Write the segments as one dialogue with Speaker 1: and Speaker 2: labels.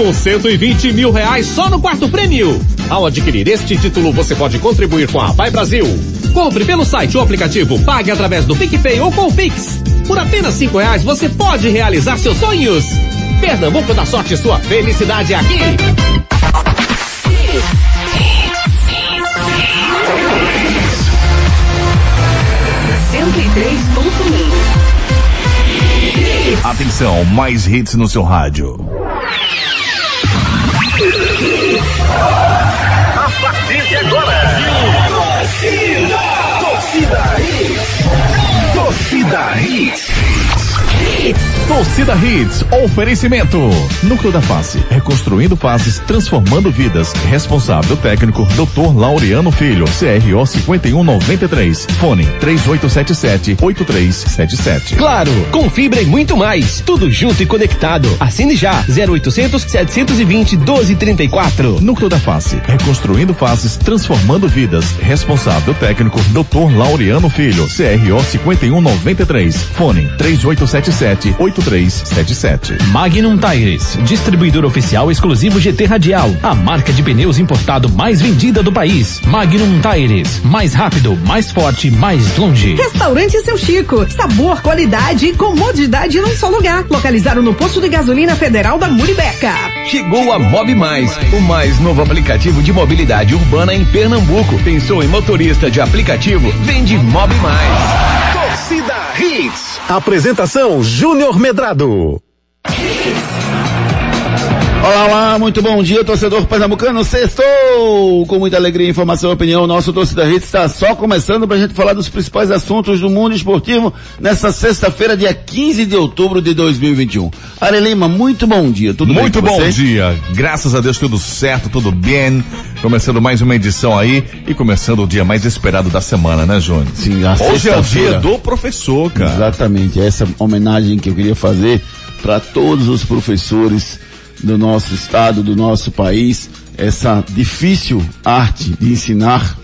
Speaker 1: com 120 mil reais só no quarto prêmio. Ao adquirir este título, você pode contribuir com a Vai Brasil. Compre pelo site ou aplicativo, pague através do PicPay ou com o Pix. Por apenas cinco reais, você pode realizar seus sonhos. Pernambuco da Sorte, sua felicidade é aqui.
Speaker 2: Atenção, mais hits no seu rádio.
Speaker 3: Hits. Torcida Hits,
Speaker 2: oferecimento. Núcleo da Face, reconstruindo faces, transformando vidas. Responsável técnico, Dr. Laureano Filho, CRO 5193. Fone 3877-8377.
Speaker 4: Claro, com fibra e muito mais. Tudo junto e conectado. Assine já 0800 720 1234.
Speaker 2: Núcleo da Face, reconstruindo faces, transformando vidas. Responsável técnico, Dr. Laureano Filho, CRO 5193. Fone 3877 8377.
Speaker 4: Magnum Tires, distribuidor oficial exclusivo GT Radial, a marca de pneus importado mais vendida do país. Magnum Tires, mais rápido, mais forte, mais longe.
Speaker 5: Restaurante Seu Chico, sabor, qualidade e comodidade num só lugar. Localizado no posto de gasolina federal da Muribeca.
Speaker 6: Chegou a Mob Mais, o mais novo aplicativo de mobilidade urbana em Pernambuco. Pensou em motorista de aplicativo? Vende Mob Mais.
Speaker 7: Apresentação Júnior Medrado.
Speaker 8: Olá, olá, muito bom dia, torcedor pernambucano. Sextou! Com muita alegria, informação e opinião, nosso Torcida Hits está só começando para a gente falar dos principais assuntos do mundo esportivo nessa sexta-feira, dia 15 de outubro de 2021. Are Lima, muito bom dia, tudo
Speaker 2: Muito
Speaker 8: bem com
Speaker 2: bom dia. Graças a Deus tudo certo, tudo bem. Começando mais uma edição aí e começando o dia mais esperado da semana, né, Júnior?
Speaker 8: Sim, a
Speaker 2: Hoje é o dia do professor, cara.
Speaker 8: Exatamente, essa homenagem que eu queria fazer para todos os professores do nosso estado, do nosso país, essa difícil arte de ensinar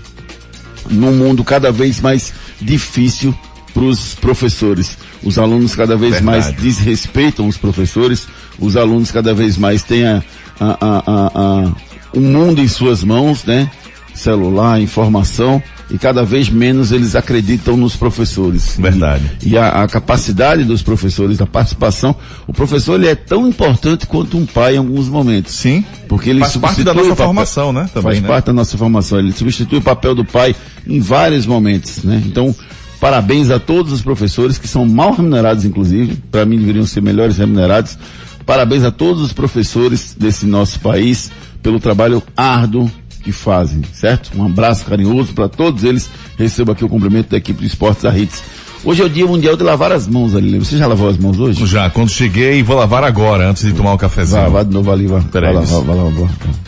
Speaker 8: num mundo cada vez mais difícil para os professores. Os alunos cada vez
Speaker 2: Verdade.
Speaker 8: mais desrespeitam os professores, os alunos cada vez mais têm a, a, a, a, o mundo em suas mãos, né? Celular, informação, e cada vez menos eles acreditam nos professores.
Speaker 2: Verdade.
Speaker 8: E, e a, a capacidade dos professores, a participação, o professor ele é tão importante quanto um pai em alguns momentos.
Speaker 2: Sim.
Speaker 8: Porque ele
Speaker 2: Faz parte da nossa
Speaker 8: papel-
Speaker 2: formação, né? Também,
Speaker 8: Faz
Speaker 2: né?
Speaker 8: parte da nossa formação. Ele substitui o papel do pai em vários momentos, né? Então, parabéns a todos os professores que são mal remunerados, inclusive. Para mim, deveriam ser melhores remunerados. Parabéns a todos os professores desse nosso país pelo trabalho árduo que fazem, certo? Um abraço carinhoso para todos eles. Recebo aqui o cumprimento da equipe de Esportes da Hits. Hoje é o dia mundial de lavar as mãos, ali. Você já lavou as mãos hoje?
Speaker 2: Já, quando cheguei, vou lavar agora, antes de tomar um cafezinho.
Speaker 8: Vai, vai de novo ali, vai.
Speaker 2: Peraí,
Speaker 8: vai vai, vai vai.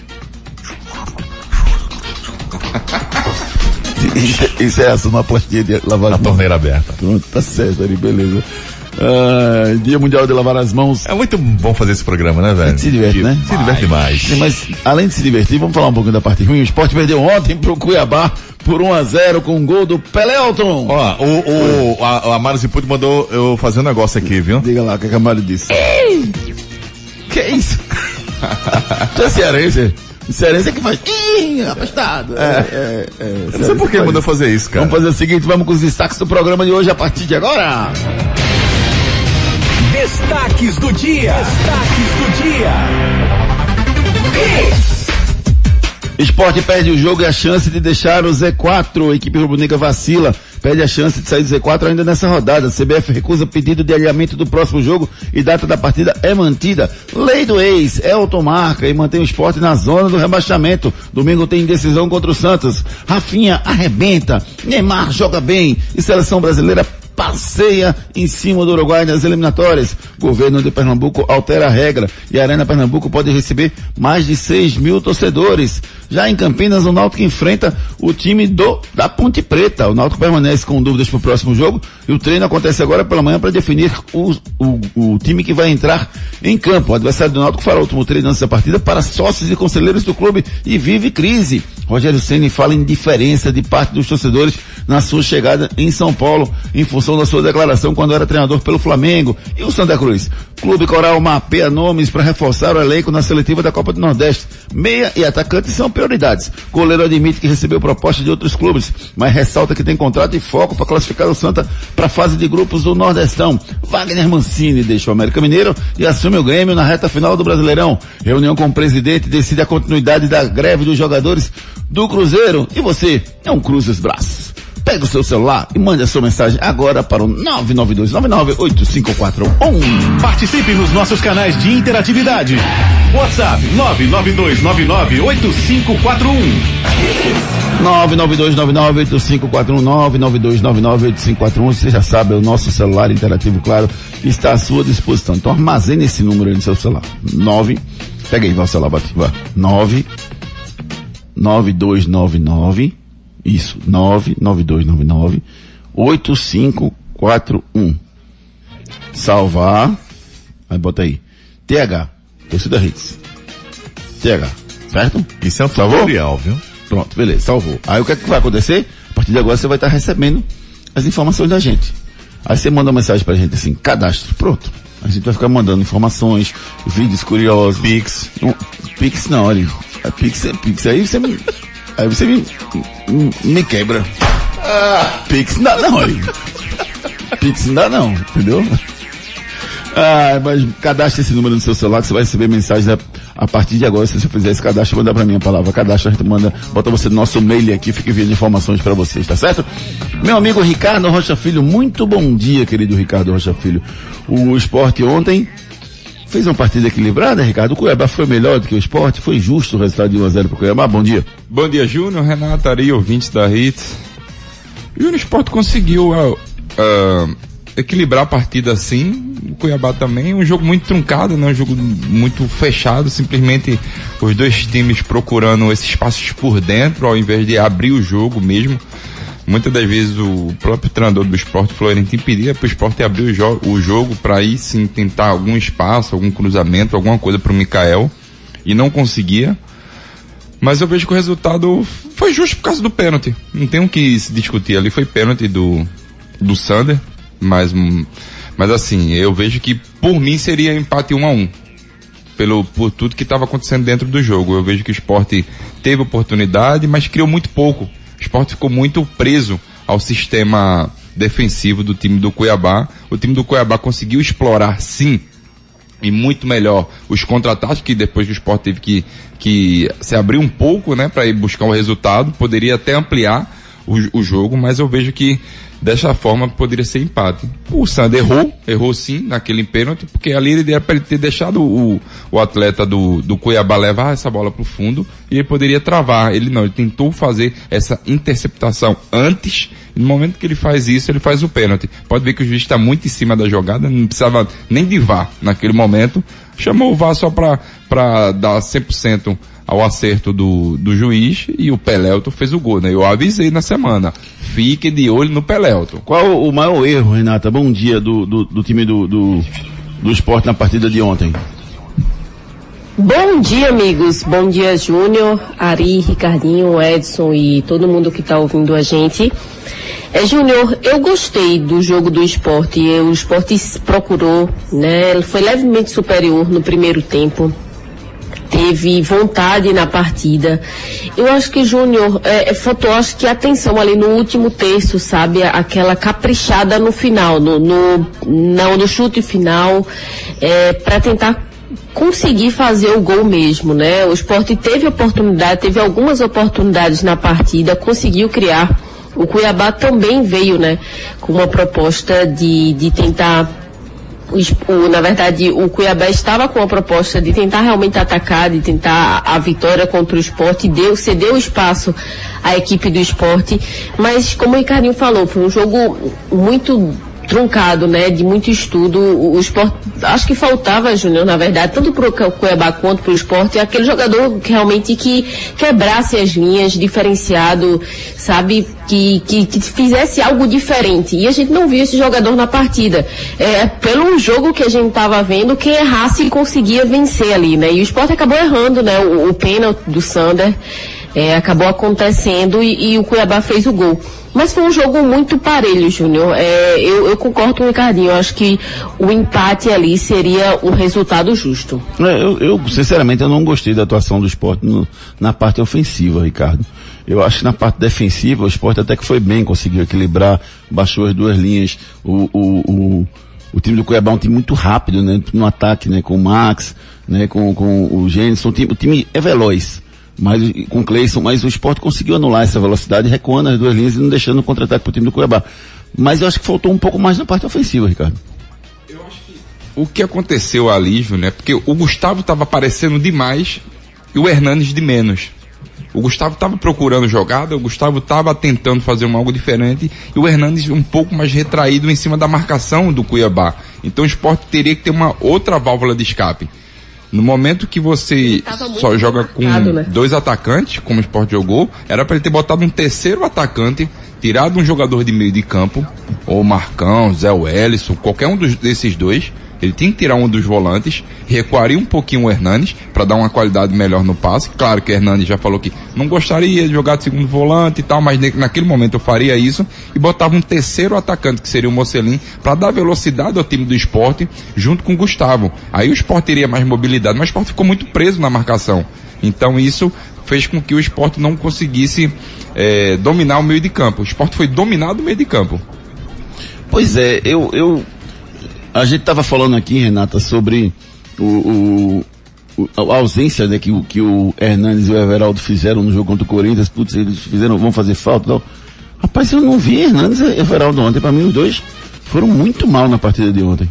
Speaker 8: Isso, isso é essa, uma plantinha de lavar as mãos.
Speaker 2: torneira aberta.
Speaker 8: Pronto, tá certo ali, beleza. Ah, dia Mundial de Lavar as Mãos.
Speaker 2: É muito bom fazer esse programa, né, velho?
Speaker 8: se diverte,
Speaker 2: Que-
Speaker 8: né?
Speaker 2: Se diverte demais.
Speaker 8: Sim, mas além de se divertir, vamos falar um pouquinho da parte ruim. O esporte perdeu ontem pro Cuiabá por 1 a 0 com um gol do Pelelton.
Speaker 2: Ó, o, o, a, a Mara Ziputi mandou eu fazer um negócio aqui, viu?
Speaker 8: Diga lá o que a Camaro disse. que é isso? tu é cearense? Cearense é que faz. Ih, apostado. É, é, é,
Speaker 2: não sei por que mandou fazer isso, cara.
Speaker 8: Vamos fazer o seguinte, vamos com os destaques do programa de hoje a partir de agora.
Speaker 7: Destaques do dia. Destaques do dia.
Speaker 8: Esporte perde o jogo e a chance de deixar o Z4. A equipe rubro-negra vacila. Perde a chance de sair do Z4 ainda nessa rodada. A CBF recusa pedido de alinhamento do próximo jogo e data da partida é mantida. Lei do ex, Elton marca e mantém o esporte na zona do rebaixamento. Domingo tem decisão contra o Santos. Rafinha arrebenta. Neymar joga bem. E seleção brasileira passeia em cima do Uruguai nas eliminatórias. Governo de Pernambuco altera a regra e a Arena Pernambuco pode receber mais de 6 mil torcedores. Já em Campinas, o Náutico enfrenta o time do da Ponte Preta. O Náutico permanece com dúvidas para o próximo jogo e o treino acontece agora pela manhã para definir o, o, o time que vai entrar em campo. O adversário do Náutico fará o último treino antes da partida para sócios e conselheiros do clube e vive crise. Rogério Ceni fala em diferença de parte dos torcedores na sua chegada em São Paulo, em função da sua declaração quando era treinador pelo Flamengo. E o Santa Cruz? Clube Coral mapeia nomes para reforçar o elenco na seletiva da Copa do Nordeste. Meia e atacante são prioridades. Goleiro admite que recebeu proposta de outros clubes, mas ressalta que tem contrato e foco para classificar o Santa para a fase de grupos do Nordestão. Wagner Mancini deixou o América Mineiro e assume o Grêmio na reta final do Brasileirão. Reunião com o presidente decide a continuidade da greve dos jogadores do Cruzeiro. E você é um cruza os braços. Pega o seu celular e mande a sua mensagem agora para o 992998541.
Speaker 7: Participe nos nossos canais de interatividade. WhatsApp 992998541.
Speaker 8: 992998541 Você já sabe, é o nosso celular interativo, claro, está à sua disposição. Então armazene esse número aí no seu celular. 9, pega aí, vai o celular, bate, vai. 9, 9299, isso, 99299, 8541. Salvar, aí bota aí, TH, torcida Hits. TH, certo?
Speaker 2: Isso é um
Speaker 8: Salvou?
Speaker 2: tutorial, viu?
Speaker 8: Pronto, beleza, salvou. Aí o que é que vai acontecer? A partir de agora você vai estar recebendo as informações da gente. Aí você manda uma mensagem pra gente assim, cadastro, pronto. A gente vai ficar mandando informações, vídeos curiosos. Pix. Um, Pix não, olha. É Pix é Pix. Aí você aí você me, me, quebra. Pix não dá não, olha. Pix não dá não, entendeu? Ah, mas cadastre esse número no seu celular que você vai receber mensagens a, a partir de agora. Se você fizer esse cadastro, manda pra mim a palavra cadastro, a gente manda, bota você no nosso mail aqui, fica enviando informações para vocês, tá certo? Meu amigo Ricardo Rocha Filho, muito bom dia, querido Ricardo Rocha Filho. O esporte ontem fez uma partida equilibrada, Ricardo. O Cuiabá foi melhor do que o esporte, foi justo o resultado de 1x0 pro Cuiabá. Bom dia.
Speaker 9: Bom dia, Júnior, Renata, Ari, ouvintes da Hits. Júnior Sport conseguiu ah, ah, equilibrar a partida assim, o Cuiabá também, um jogo muito truncado, né? um jogo muito fechado, simplesmente os dois times procurando esses espaços por dentro, ao invés de abrir o jogo mesmo. Muitas das vezes o próprio treinador do esporte Florentino pedia para o esporte abrir o, jo o jogo para aí sim tentar algum espaço, algum cruzamento, alguma coisa para o Mikael e não conseguia. Mas eu vejo que o resultado foi justo por causa do pênalti. Não tem o que se discutir ali, foi pênalti do, do Sander. Mas, mas assim, eu vejo que por mim seria empate 1 a 1 pelo, por tudo que estava acontecendo dentro do jogo. Eu vejo que o esporte teve oportunidade, mas criou muito pouco. O esporte ficou muito preso ao sistema defensivo do time do Cuiabá. O time do Cuiabá conseguiu explorar, sim, e muito melhor os contra-ataques que depois que o Sport teve que, que se abrir um pouco, né, para ir buscar o resultado, poderia até ampliar o, o jogo, mas eu vejo que dessa forma poderia ser empate. O Sander errou, errou sim naquele pênalti, porque ali ele era para ele ter deixado o, o atleta do, do Cuiabá levar essa bola para o fundo e ele poderia travar. Ele não, ele tentou fazer essa interceptação antes e no momento que ele faz isso, ele faz o pênalti. Pode ver que o juiz está muito em cima da jogada, não precisava nem de VAR naquele momento. Chamou o VAR só para dar 100% ao acerto do, do juiz e o Pelelto fez o gol, né? Eu avisei na semana. Fique de olho no Pelelto.
Speaker 8: Qual o maior erro, Renata? Bom dia do, do, do time do, do, do esporte na partida de ontem.
Speaker 10: Bom dia, amigos. Bom dia, Júnior, Ari, Ricardinho, Edson e todo mundo que está ouvindo a gente. É, Júnior, eu gostei do jogo do esporte. O esporte procurou, né? Ele foi levemente superior no primeiro tempo. Teve vontade na partida. Eu acho que, Júnior, é, faltou, acho que atenção ali no último terço, sabe? Aquela caprichada no final, no, no, no, no chute final, é, para tentar conseguir fazer o gol mesmo, né? O esporte teve oportunidade, teve algumas oportunidades na partida, conseguiu criar. O Cuiabá também veio, né, com uma proposta de, de tentar o, na verdade, o Cuiabá estava com a proposta de tentar realmente atacar, de tentar a, a vitória contra o esporte, deu, cedeu espaço à equipe do esporte, mas como o Ricardinho falou, foi um jogo muito truncado, né, de muito estudo. O, esporte, acho que faltava, Júnior, na verdade, tanto para o Cuiabá quanto para o esporte, aquele jogador que realmente que quebrasse as linhas, diferenciado, sabe, que, que, que fizesse algo diferente. E a gente não viu esse jogador na partida. É, pelo jogo que a gente estava vendo, quem errasse conseguia vencer ali, né? E o esporte acabou errando, né? O, o pênalti do Sander. É, acabou acontecendo e, e o Cuiabá fez o gol. Mas foi um jogo muito parelho, Júnior. É, eu, eu concordo com o Ricardinho. Eu acho que o empate ali seria o resultado justo.
Speaker 8: É, eu, eu, sinceramente, eu não gostei da atuação do esporte no- na parte ofensiva, Ricardo. Eu acho que na parte defensiva o esporte até que foi bem, conseguiu equilibrar, baixou as duas linhas. O, o, o, o time do Cuiabá é um time muito rápido, né? No ataque, né? Com o Max, né? Com, com o Gênesis. O time, o time é veloz. Mas, com o Cleison, mas o esporte conseguiu anular essa velocidade, recuando as duas linhas e não deixando o contra-ataque pro time do Cuiabá. Mas eu acho que faltou um pouco mais na parte ofensiva, Ricardo.
Speaker 9: O que aconteceu ali, Júnior, é porque o Gustavo estava aparecendo demais e o Hernanes de menos. O Gustavo estava procurando jogada, o Gustavo estava tentando fazer um algo diferente e o Hernandes um pouco mais retraído em cima da marcação do Cuiabá. Então o esporte teria que ter uma outra válvula de escape. No momento que você só joga com
Speaker 10: né?
Speaker 9: dois atacantes, como o esporte jogou, era para ele ter botado um terceiro atacante, tirado um jogador de meio de campo, ou Marcão, Zé Wellison, qualquer um dos, desses dois. Ele tinha que tirar um dos volantes, recuaria um pouquinho o Hernanes para dar uma qualidade melhor no passe. Claro que o Hernanes já falou que não gostaria de jogar de segundo volante e tal, mas naquele momento eu faria isso e botava um terceiro atacante, que seria o Mocelin, para dar velocidade ao time do esporte junto com o Gustavo. Aí o esporte teria mais mobilidade, mas o esporte ficou muito preso na marcação. Então isso fez com que o esporte não conseguisse eh, dominar o meio de campo. O esporte foi dominado no meio de campo.
Speaker 8: Pois é, eu, eu, a gente estava falando aqui, Renata, sobre o, o- a ausência né, que, que o Hernandes e o Everaldo fizeram no jogo contra o Corinthians, putz, eles fizeram, vão fazer falta tal. Rapaz, eu não vi Hernandes e Everaldo ontem, para mim os dois foram muito mal na partida de ontem.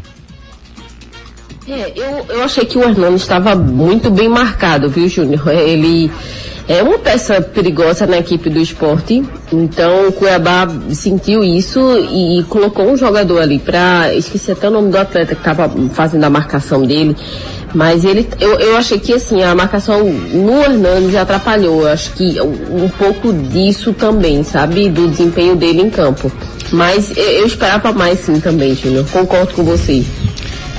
Speaker 10: É, eu, eu achei que o Hernani estava muito bem marcado, viu, Júnior? Ele é uma peça perigosa na equipe do esporte, então o Cuiabá sentiu isso e, colocou um jogador ali pra. Esqueci até o nome do atleta que estava fazendo a marcação dele. Mas ele, eu, eu achei que assim, a marcação no Hernandes atrapalhou. Eu acho que um, um pouco disso também, sabe? Do desempenho dele em campo. Mas eu, eu esperava mais sim também, Júnior. Concordo com você.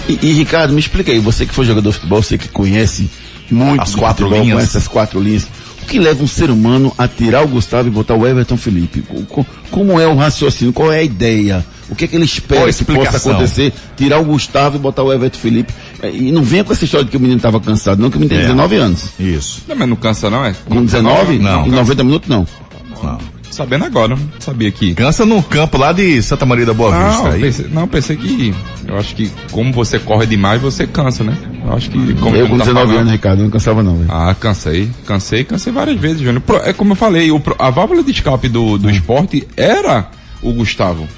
Speaker 8: E, e, Ricardo, me explica aí, você que foi jogador de futebol, você que conhece muito
Speaker 2: As quatro
Speaker 8: futebol,
Speaker 2: linhas.
Speaker 8: conhece as quatro linhas. O que leva um ser humano a tirar o Gustavo e botar o Everton Felipe? Co- co- Como é o raciocínio? Qual é a ideia? O que é que ele espera que possa acontecer? Tirar o Gustavo e botar o Everton Felipe. É, E não venha com essa história de que o menino estava cansado, não, que o menino tem
Speaker 2: É.
Speaker 8: 19 anos.
Speaker 2: Isso.
Speaker 9: Não, mas não cansa não, é?
Speaker 8: Com 19?
Speaker 2: Não.
Speaker 8: Em 90 minutos, não.
Speaker 2: Não.
Speaker 9: Sabendo agora, não sabia que.
Speaker 2: Cansa no campo lá de Santa Maria da Boa Vista.
Speaker 9: Não,
Speaker 2: aí.
Speaker 9: pensei, não, pensei que. Eu acho que como você corre demais, você cansa, né? Eu acho que. Como
Speaker 8: eu com
Speaker 9: tá
Speaker 8: 19
Speaker 9: falando-
Speaker 8: anos, Ricardo, não cansava não, velho.
Speaker 9: Ah, cansei. Cansei, cansei várias vezes, Júnior. É como eu falei, o a válvula de escape do,
Speaker 8: Hum.
Speaker 9: do esporte era o Gustavo.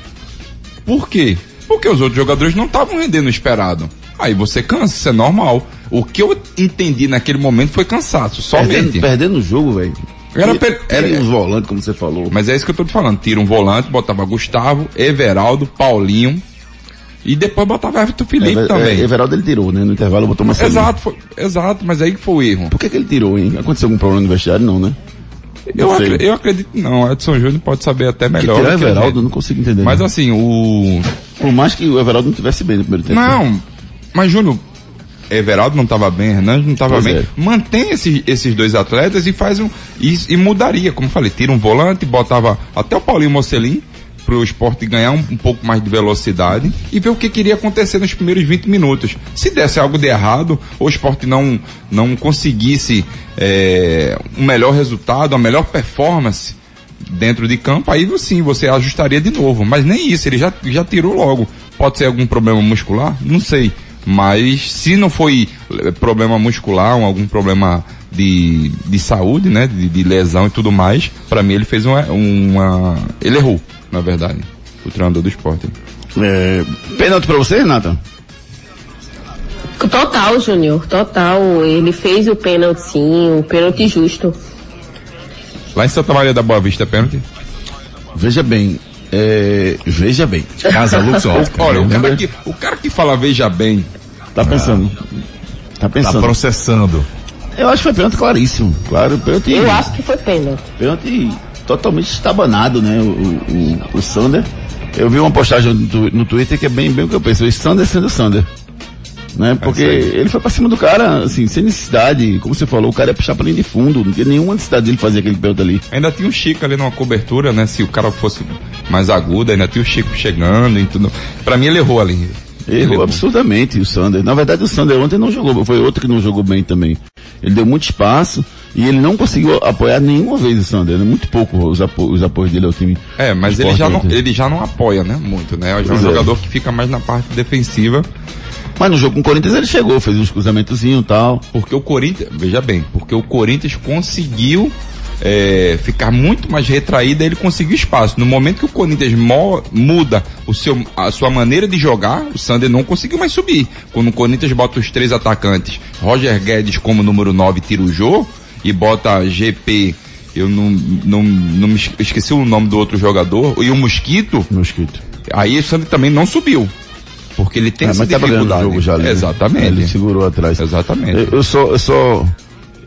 Speaker 9: Por quê? Porque os outros jogadores não estavam rendendo o esperado. Aí você cansa, isso é normal. O que eu entendi naquele momento foi cansaço, somente.
Speaker 8: Perdendo, perdendo o jogo, velho.
Speaker 9: Era per- era-
Speaker 8: uns volantes, como você falou.
Speaker 9: Mas é isso que eu tô te falando. Tira um volante, botava Gustavo, Everaldo, Paulinho. E depois botava Everton Felipe
Speaker 8: Ever-
Speaker 9: também.
Speaker 8: é, Everaldo ele tirou, né? No intervalo botou uma
Speaker 9: Exato, foi- exato, mas aí que foi o erro.
Speaker 8: Por que, que ele tirou, hein? Aconteceu algum problema no vestiário? Não, né?
Speaker 9: Eu,
Speaker 8: Não sei.
Speaker 9: acre- eu acredito não. Edson Júnior pode saber até melhor.
Speaker 8: tirar o
Speaker 9: do que
Speaker 8: Everaldo, eu não consigo entender.
Speaker 9: Mas
Speaker 8: não.
Speaker 9: assim, o.
Speaker 8: Por mais que o Everaldo não tivesse bem no primeiro tempo.
Speaker 9: Não, mas Júnior, Everaldo não estava bem, Hernandes não estava bem.
Speaker 8: é.
Speaker 9: Mantém esses, esses dois atletas e faz um. E, e mudaria, como eu falei, tira um volante, botava até o Paulinho Mocelin para o esporte ganhar um, um pouco mais de velocidade e ver o que queria acontecer nos primeiros 20 minutos. Se desse algo de errado, ou o esporte não, não conseguisse é, um melhor resultado, a melhor performance dentro de campo, aí sim você ajustaria de novo. Mas nem isso, ele já, já tirou logo. Pode ser algum problema muscular? Não sei. Mas se não foi eh, problema muscular, ou algum problema de, de saúde, né? De, de lesão e tudo mais, para mim ele fez uma, uma. Ele errou, na verdade. O treinador do esporte.
Speaker 8: É, pênalti pra você, Renata?
Speaker 10: Total, Júnior, total. Ele fez o pênalti sim, o pênalti justo.
Speaker 9: Lá em Santa Maria da Boa Vista, é pênalti.
Speaker 8: Veja bem. É, veja bem.
Speaker 2: Casa Lux Ótica.
Speaker 9: Olha, o cara, que, o cara que fala veja bem,
Speaker 8: Tá pensando. Tá
Speaker 2: Tá
Speaker 8: pensando.
Speaker 2: processando.
Speaker 8: Eu acho que foi pênalti claríssimo. Claro, pênalti.
Speaker 10: Eu acho que foi pênalti.
Speaker 8: Pênalti totalmente estabanado, né? O, o, o, Sander. Eu vi uma postagem no, no Twitter que é bem, bem o que eu penso. O Sander sendo o Sander. Né? Porque ele foi pra cima do cara, assim, sem necessidade. Como você falou, o cara ia puxar pra linha de fundo. Não tinha nenhuma necessidade dele fazer aquele pênalti ali.
Speaker 9: Ainda tinha o Chico ali numa cobertura, né? Se o cara fosse mais agudo, ainda tinha o Chico chegando e tudo. Pra mim ele errou ali.
Speaker 8: Errou absurdamente o Sander. Na verdade, o Sander ontem não jogou, foi outro que não jogou bem também. Ele deu muito espaço e ele não conseguiu apoiar nenhuma vez o Sander. Né? Muito pouco os, apo os apoios dele ao time.
Speaker 9: É, mas ele já, não, ele já não apoia, né? Muito, né? Já é um
Speaker 8: é.
Speaker 9: jogador que fica mais na parte defensiva.
Speaker 8: Mas no jogo com o Corinthians ele chegou, fez uns cruzamentozinhos e tal.
Speaker 9: Porque o Corinthians, veja bem, porque o Corinthians conseguiu é, ficar muito mais retraído, aí ele conseguiu espaço. No momento que o Corinthians mo- muda o seu, a sua maneira de jogar, o Sander não conseguiu mais subir. Quando o Corinthians bota os três atacantes, Roger Guedes como número 9 tira o Jô, e bota GP, eu não, não, não me es- esqueci o nome do outro jogador, e o Mosquito,
Speaker 8: Mosquito.
Speaker 9: aí o Sander também não subiu. Porque ele tem
Speaker 8: É,
Speaker 9: essa
Speaker 8: mas o
Speaker 9: dificuldade.
Speaker 8: jogo já ali. né?
Speaker 9: Exatamente.
Speaker 8: Ele segurou atrás.
Speaker 9: Exatamente.
Speaker 8: Eu, eu só, eu só,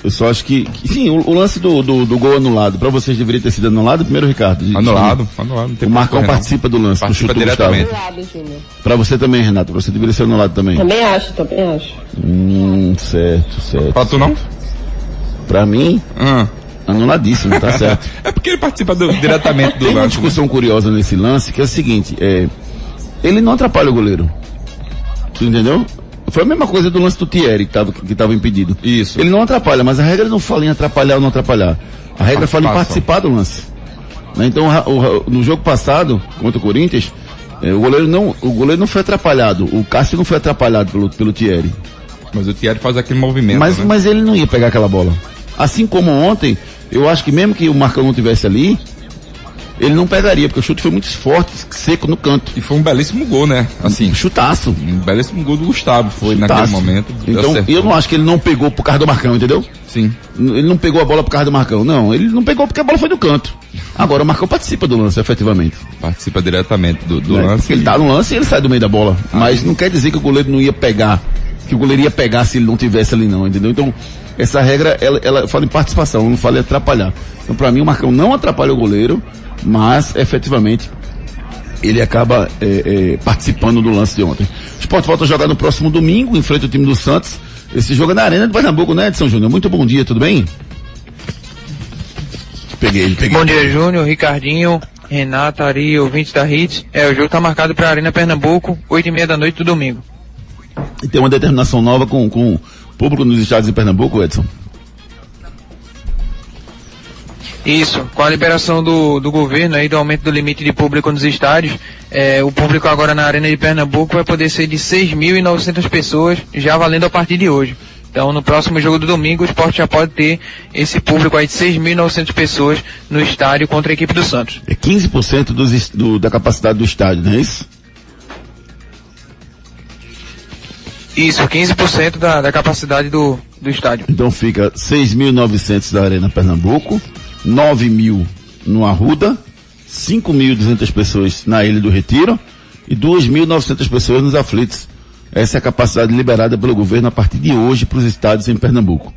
Speaker 8: eu só acho que, que- sim, o, o lance do, do, do gol anulado, pra vocês deveria ter sido anulado primeiro, Ricardo? De-
Speaker 9: Anulado, anulado.
Speaker 8: O Marcão
Speaker 9: correr, não.
Speaker 8: participa do lance,
Speaker 9: Participa
Speaker 8: chute do Gustavo.
Speaker 9: diretamente.
Speaker 8: Pra você também, Renato, você deveria ser anulado também.
Speaker 10: Também acho, também acho.
Speaker 8: Hum, certo, certo.
Speaker 9: Pra tu não?
Speaker 8: Pra mim,
Speaker 9: Ah.
Speaker 8: anuladíssimo, tá certo.
Speaker 9: É porque ele participa do- diretamente do
Speaker 8: Tem uma
Speaker 9: lance. né?
Speaker 8: discussão curiosa nesse lance, que é o seguinte, é, ele não atrapalha o goleiro. Tu entendeu? Foi a mesma coisa do lance do Thierry, que tava, que tava impedido.
Speaker 9: Isso.
Speaker 8: Ele não atrapalha, mas a regra não fala em atrapalhar ou não atrapalhar. A regra fala em participar do lance. Né? Então, no jogo passado, contra o Corinthians, é, o goleiro não, o goleiro não foi atrapalhado. O Cássio não foi atrapalhado pelo, pelo Thierry.
Speaker 9: Mas o Thierry faz aquele movimento.
Speaker 8: Mas,
Speaker 9: né?
Speaker 8: mas ele não ia pegar aquela bola. Assim como ontem, eu acho que mesmo que o Marcão não tivesse ali, ele não pegaria, porque o chute foi muito forte, seco no canto.
Speaker 9: E foi um belíssimo gol, né? Assim,
Speaker 8: Chutaço.
Speaker 9: um belíssimo gol do Gustavo foi
Speaker 8: Chutaço.
Speaker 9: naquele momento.
Speaker 8: Então,
Speaker 9: acertou.
Speaker 8: eu não acho que ele não pegou por causa do Marcão, entendeu?
Speaker 9: Sim.
Speaker 8: Ele não pegou a bola por causa do Marcão. Não, ele não pegou porque a bola foi do canto. Agora o Marcão participa do lance, efetivamente.
Speaker 9: Participa diretamente do, do
Speaker 8: né?
Speaker 9: lance.
Speaker 8: Ele tá no lance e ele sai do meio da bola. Mas não quer dizer que o goleiro não ia pegar. Que o goleiro ia pegar se ele não tivesse ali não, entendeu? Então, essa regra, ela, ela fala em participação, não fala em atrapalhar. Então, pra mim, o Marcão não atrapalha o goleiro, mas, efetivamente, ele acaba é, é, participando do lance de ontem. O Sport volta a jogar no próximo domingo, em frente ao time do Santos. Esse jogo é na Arena de Pernambuco, né, Edson Júnior? Muito bom dia, tudo bem? Peguei ele, peguei
Speaker 11: Bom dia, Júnior, Ricardinho, Renata, Ari, ouvintes da Hits. É, o jogo tá marcado pra Arena Pernambuco, 8 e meia da noite do domingo.
Speaker 8: E tem uma determinação nova com, com o público nos estados de Pernambuco, Edson.
Speaker 11: Isso, com a liberação do, do governo aí do aumento do limite de público nos estádios, é, o público agora na Arena de Pernambuco vai poder ser de 6.900 pessoas, já valendo a partir de hoje. Então, no próximo jogo do domingo, o esporte já pode ter esse público aí de 6.900 pessoas no estádio contra a equipe do Santos.
Speaker 8: É 15% dos, do, da capacidade do estádio, não é isso?
Speaker 11: Isso, 15% da, da capacidade do, do estádio.
Speaker 8: Então fica 6.900 da Arena Pernambuco, 9.000 no Arruda, 5.200 pessoas na Ilha do Retiro e 2.900 pessoas nos aflitos. Essa é a capacidade liberada pelo governo a partir de hoje para os estádios em Pernambuco.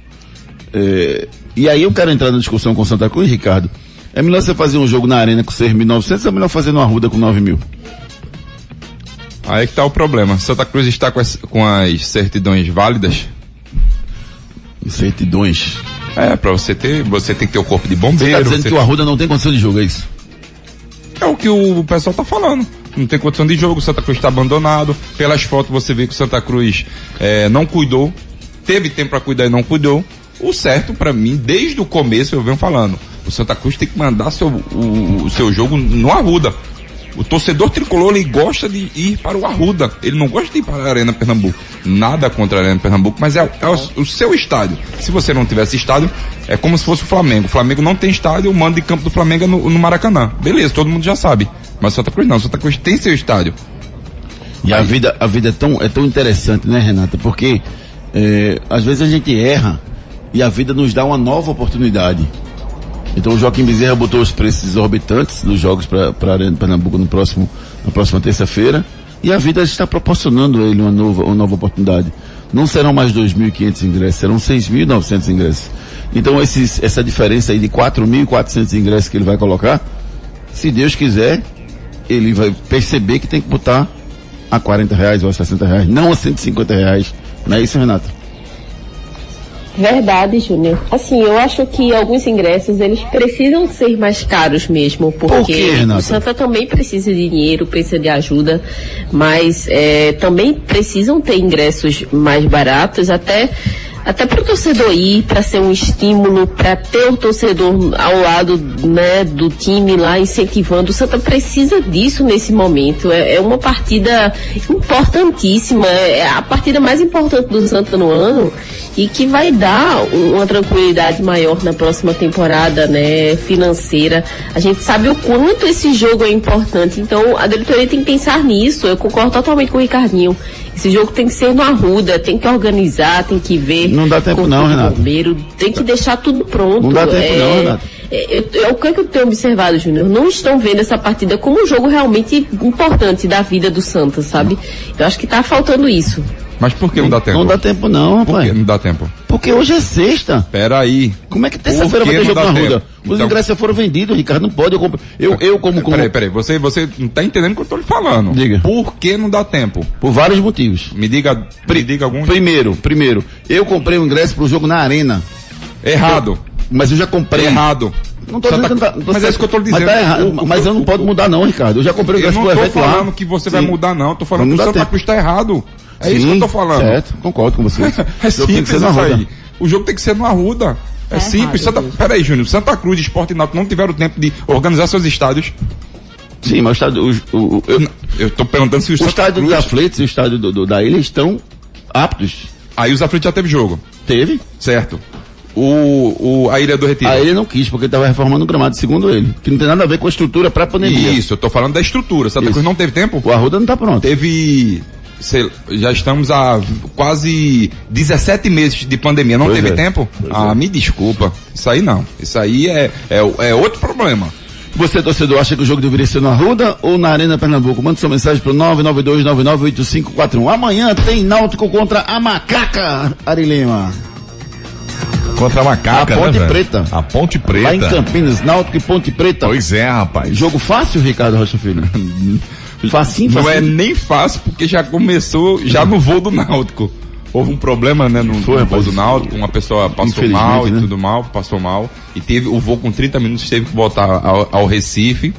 Speaker 8: É, e aí eu quero entrar na discussão com Santa Cruz, Ricardo. É melhor você fazer um jogo na Arena com 6.900 ou é melhor fazer no Arruda com 9.000?
Speaker 9: Aí que tá o problema. Santa Cruz está com as, com as certidões válidas.
Speaker 8: Certidões.
Speaker 9: É, pra você ter, você tem que ter o corpo de
Speaker 8: Você está
Speaker 9: bombeiro.
Speaker 8: dizendo
Speaker 9: você-
Speaker 8: que o Arruda não tem condição de jogo, é isso?
Speaker 9: É o que o pessoal tá falando. Não tem condição de jogo, Santa Cruz está abandonado. Pelas fotos você vê que o Santa Cruz eh, não cuidou. Teve tempo para cuidar e não cuidou. O certo para mim, desde o começo eu venho falando, o Santa Cruz tem que mandar seu, o, o seu jogo no Arruda. O torcedor tricolor ele gosta de ir para o Arruda. Ele não gosta de ir para a Arena Pernambuco. Nada contra a Arena Pernambuco, mas é, é o, o seu estádio. Se você não tivesse estádio, é como se fosse o Flamengo. O Flamengo não tem estádio, o mando de campo do Flamengo é no, no Maracanã. Beleza, todo mundo já sabe. Mas Santa Cruz não. Santa Cruz tem seu estádio.
Speaker 8: E a vida, a vida é tão, é tão interessante, né, Renata? Porque é, às vezes a gente erra e a vida nos dá uma nova oportunidade. Então o Joaquim Bezerra botou os preços exorbitantes dos jogos para a Arena Pernambuco no próximo, na próxima terça-feira. E a vida está proporcionando a ele uma nova, uma nova oportunidade. Não serão mais 2.500 ingressos, serão 6.900 ingressos. Então esses, essa diferença aí de 4.400 ingressos que ele vai colocar, se Deus quiser, ele vai perceber que tem que botar a 40 reais ou a 60 reais, não a 150 reais. Não é isso, Renata?
Speaker 10: Verdade, Júnior. Assim, eu acho que alguns ingressos eles precisam ser mais caros mesmo, porque
Speaker 8: Por quê,
Speaker 10: o Santa também precisa de dinheiro, precisa de ajuda, mas é, também precisam ter ingressos mais baratos, até até para o torcedor ir, para ser um estímulo, para ter o torcedor ao lado né, do time lá incentivando. O Santa precisa disso nesse momento. É, é uma partida importantíssima, é a partida mais importante do Santa no ano e que vai dar uma tranquilidade maior na próxima temporada, né, financeira. A gente sabe o quanto esse jogo é importante, então a diretoria tem que pensar nisso. Eu concordo totalmente com o Ricardinho. Esse jogo tem que ser no Arruda, tem que organizar, tem que ver.
Speaker 8: Não dá tempo não, Renato.
Speaker 10: Bombeiro, tem que deixar tudo pronto.
Speaker 8: Não dá tempo não, Renato.
Speaker 10: É, eu- eu- o que, é que eu tenho observado, Júnior? Não estão vendo essa partida como um jogo realmente importante da vida do Santos, sabe? Eu acho que tá faltando isso.
Speaker 9: Mas por que não dá tempo?
Speaker 8: Não dá tempo não,
Speaker 9: Por
Speaker 8: rapaz.
Speaker 9: que não dá tempo?
Speaker 8: Porque hoje é sexta.
Speaker 9: Pera aí.
Speaker 8: Como é que terça-feira
Speaker 9: Por
Speaker 8: vai ter
Speaker 9: não
Speaker 8: jogo na
Speaker 9: tempo?
Speaker 8: Os
Speaker 9: Então-
Speaker 8: ingressos já foram vendidos, Ricardo, não pode. Eu, compro- eu, eu como, como
Speaker 9: Peraí, peraí, você, você não tá entendendo o que eu tô lhe falando.
Speaker 8: Diga.
Speaker 9: Por que não dá tempo?
Speaker 8: por vários motivos.
Speaker 9: Me diga, me diga algum.
Speaker 8: Primeiro, primeiro, eu comprei o ingresso pro jogo na Arena,
Speaker 9: Errado.
Speaker 8: mas eu já comprei.
Speaker 9: Errado.
Speaker 8: Não tô
Speaker 9: Santa-
Speaker 8: dizendo que não tá, não tô
Speaker 9: Mas é isso que eu tô lhe
Speaker 8: Mas
Speaker 9: dizendo.
Speaker 8: tá errado,
Speaker 9: O- o-
Speaker 8: mas eu não
Speaker 9: o-
Speaker 8: posso mudar não, Ricardo. Eu já comprei o
Speaker 9: Eu
Speaker 8: ingresso
Speaker 9: não
Speaker 8: pro
Speaker 9: tô
Speaker 8: evento lá.
Speaker 9: falando que você vai
Speaker 8: Sim.
Speaker 9: mudar, não. Tô falando
Speaker 8: Não
Speaker 9: que o Santa. Cruz tá errado. É isso que eu
Speaker 8: Sim,
Speaker 9: tô falando.
Speaker 8: Certo, concordo com você.
Speaker 9: É
Speaker 8: O jogo tem que
Speaker 9: simples isso aí. O jogo tem que ser no Arruda. É
Speaker 10: Tá
Speaker 9: simples. Santa... Peraí, Júnior. Santa Cruz, Esporte e Náutico não tiveram tempo de organizar seus estádios.
Speaker 8: Sim, mas o estádio, o, o, eu-
Speaker 9: Eu tô perguntando se o,
Speaker 8: o
Speaker 9: Santa
Speaker 8: estádio
Speaker 9: Cruz...
Speaker 8: dos aflitos e o estádio do, do- da ilha estão aptos.
Speaker 9: Aí os aflitos já teve jogo.
Speaker 8: Teve?
Speaker 9: Certo. O, o, a Ilha do Retiro.
Speaker 8: A ilha não quis, porque estava reformando o gramado, segundo ele. Que não tem nada a ver com a estrutura para pandemia.
Speaker 9: Isso, eu tô falando da estrutura. Santa
Speaker 8: Isso.
Speaker 9: Cruz não teve tempo?
Speaker 8: O Arruda não está pronto.
Speaker 9: Teve. Sei- já estamos há quase 17 meses de pandemia. Não
Speaker 8: Pois
Speaker 9: teve
Speaker 8: é.
Speaker 9: tempo?
Speaker 8: Pois
Speaker 9: ah,
Speaker 8: é.
Speaker 9: me desculpa. Isso aí não. Isso aí é, é, é outro problema.
Speaker 8: Você, torcedor, acha que o jogo deveria ser no Arruda ou na Arena Pernambuco? Manda sua mensagem pro 992998541. Amanhã tem Náutico contra a Macaca, Ari Lima.
Speaker 2: Contra a macaca,
Speaker 8: A Ponte
Speaker 2: né?
Speaker 8: Preta.
Speaker 2: A Ponte Preta.
Speaker 8: Lá em Campinas, Náutico e Ponte Preta.
Speaker 2: Pois é, rapaz.
Speaker 8: Jogo fácil, Ricardo Rocha Filho? facinho,
Speaker 9: Não
Speaker 8: facinho.
Speaker 9: é nem fácil porque já começou já no voo do Náutico. Houve um problema, né, no,
Speaker 8: Foi,
Speaker 9: no voo do Náutico, uma pessoa passou mal e
Speaker 8: né?
Speaker 9: tudo mal, passou mal, e teve o voo com 30 minutos teve que voltar ao, ao Recife,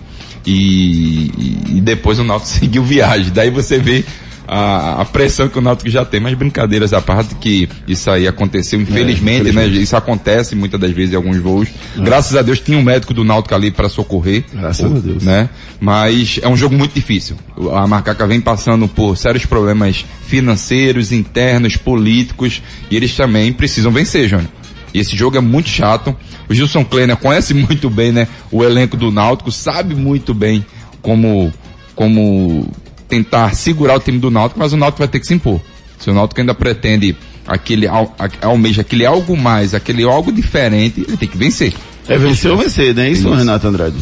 Speaker 9: e, e depois o Náutico seguiu viagem. Daí você vê a, a pressão que o Náutico já tem, mas brincadeiras à parte que isso aí aconteceu, infelizmente, né,
Speaker 8: infelizmente.
Speaker 9: isso acontece muitas das vezes em alguns voos. Graças a Deus tinha um médico do Náutico ali para socorrer.
Speaker 8: Graças a Deus.
Speaker 9: Né? Mas é um jogo muito difícil. A Macaca vem passando por sérios problemas financeiros, internos, políticos, e eles também precisam vencer, Júnior. E esse jogo é muito chato. O Gilson Kleiner conhece muito bem, né, o elenco do Náutico, sabe muito bem como como tentar segurar o time do Náutico, mas o Náutico vai ter que se impor. Se o Náutico ainda pretende aquele al- almeja aquele algo mais, aquele algo diferente, ele tem que vencer.
Speaker 8: É vencer ou vencer, não é isso,
Speaker 9: Isso.
Speaker 8: Renato Andrade?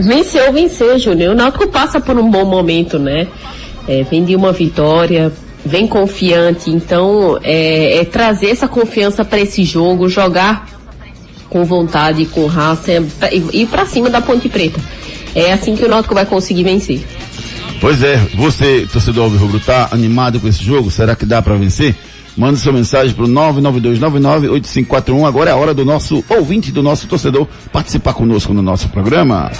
Speaker 10: Venceu, venceu, Júnior. O Náutico passa por um bom momento, né? É, vem de uma vitória, vem confiante. Então, é, é trazer essa confiança para esse jogo, jogar com vontade, com raça pra- e ir para cima da Ponte Preta. É assim que o Náutico vai conseguir vencer.
Speaker 8: Pois é, você, torcedor Alvirrubro, tá animado com esse jogo? Será que dá para vencer? Manda sua mensagem pro 992998541. Agora é a hora do nosso ouvinte, do nosso torcedor, participar conosco no nosso programa.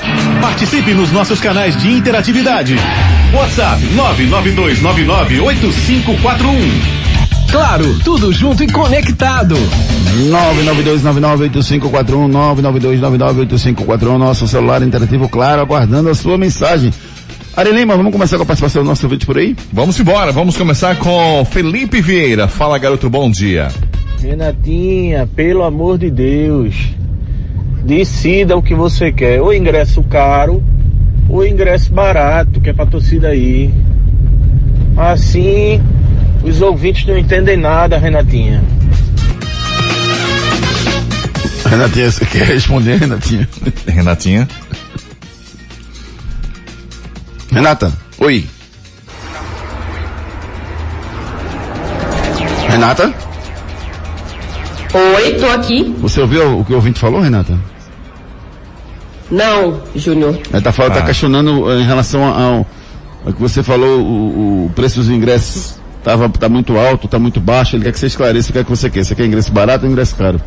Speaker 7: Participe nos nossos canais de interatividade. WhatsApp 992998541.
Speaker 4: Claro, tudo junto e conectado.
Speaker 8: 992998541, 992998541, nosso celular interativo, claro, aguardando a sua mensagem. Ari Lima, vamos começar com a participação do nosso ouvinte por aí?
Speaker 2: Vamos embora, vamos começar com Felipe Vieira. Fala, garoto, bom dia.
Speaker 12: Renatinha, pelo amor de Deus, decida o que você quer, ou ingresso caro, ou ingresso barato, que é pra torcida aí. Assim, os ouvintes não entendem nada, Renatinha.
Speaker 8: Renatinha, você quer responder, Renatinha?
Speaker 2: Renatinha.
Speaker 8: Renata, oi. Renata,
Speaker 10: Oi, tô aqui.
Speaker 8: você ouviu o que o ouvinte falou, Renata?
Speaker 10: Não, Júnior.
Speaker 8: Ele tá, falando, tá
Speaker 2: Ah.
Speaker 8: questionando eh, em relação ao, É que você falou, o, o preço dos ingressos tava, tá muito alto, tá muito baixo, ele quer que você esclareça o que que você quer. Você quer ingresso barato ou ingresso caro?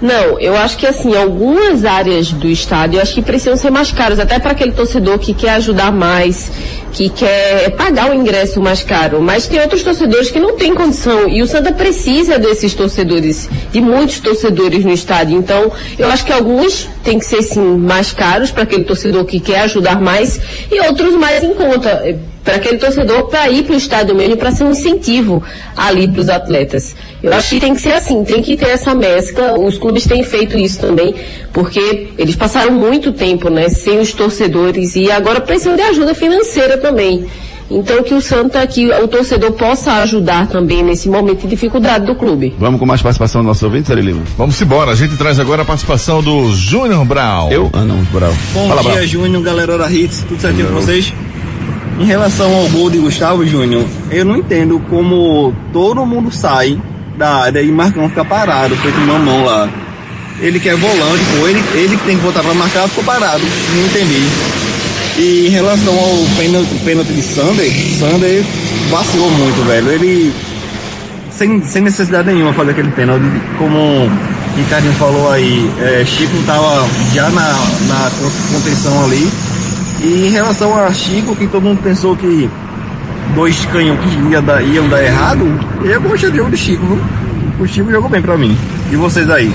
Speaker 10: Não, eu acho que assim, algumas áreas do estádio, eu acho que precisam ser mais caras, até para aquele torcedor que quer ajudar mais, que quer pagar o ingresso mais caro. Mas tem outros torcedores que não têm condição. E o Santa precisa desses torcedores, de muitos torcedores no estádio. Então, eu acho que alguns têm que ser sim mais caros para aquele torcedor que quer ajudar mais e outros mais em conta para aquele torcedor para ir para o estádio mesmo, para ser um incentivo ali para os atletas. Eu acho que tem que ser assim, tem que ter essa mescla. Os clubes têm feito isso também, porque eles passaram muito tempo, né, sem os torcedores e agora precisam de ajuda financeira também. Então que o Santa, que o torcedor possa ajudar também nesse momento de dificuldade do clube.
Speaker 8: Vamos com mais participação do nosso ouvinte, Sérgio Lima?
Speaker 2: Vamos embora, a gente traz agora a participação do Júnior Brown.
Speaker 8: Eu? Ah não, Brown.
Speaker 13: Bom
Speaker 8: Fala,
Speaker 13: dia. Júnior, galera da Hits, tudo certinho com vocês? Em relação ao gol de Gustavo Júnior, eu não entendo como todo mundo sai da área e Marcão fica parado, feito uma mão lá. Ele que é volante, pô, ele, ele tem que voltar pra marcar, ficou parado, não entendi. E em relação ao pênalti, pênalti de Sander, Sander vacilou muito, velho. Ele, sem, sem necessidade nenhuma, fazer aquele pênalti, como o Ricardinho falou aí, é, Chico tava já na, na contenção ali. E em relação a Chico, que todo mundo pensou que dois canhão que ia dar, iam dar errado, eu gostei do jogo de Chico, viu? O Chico jogou bem pra mim. E vocês aí?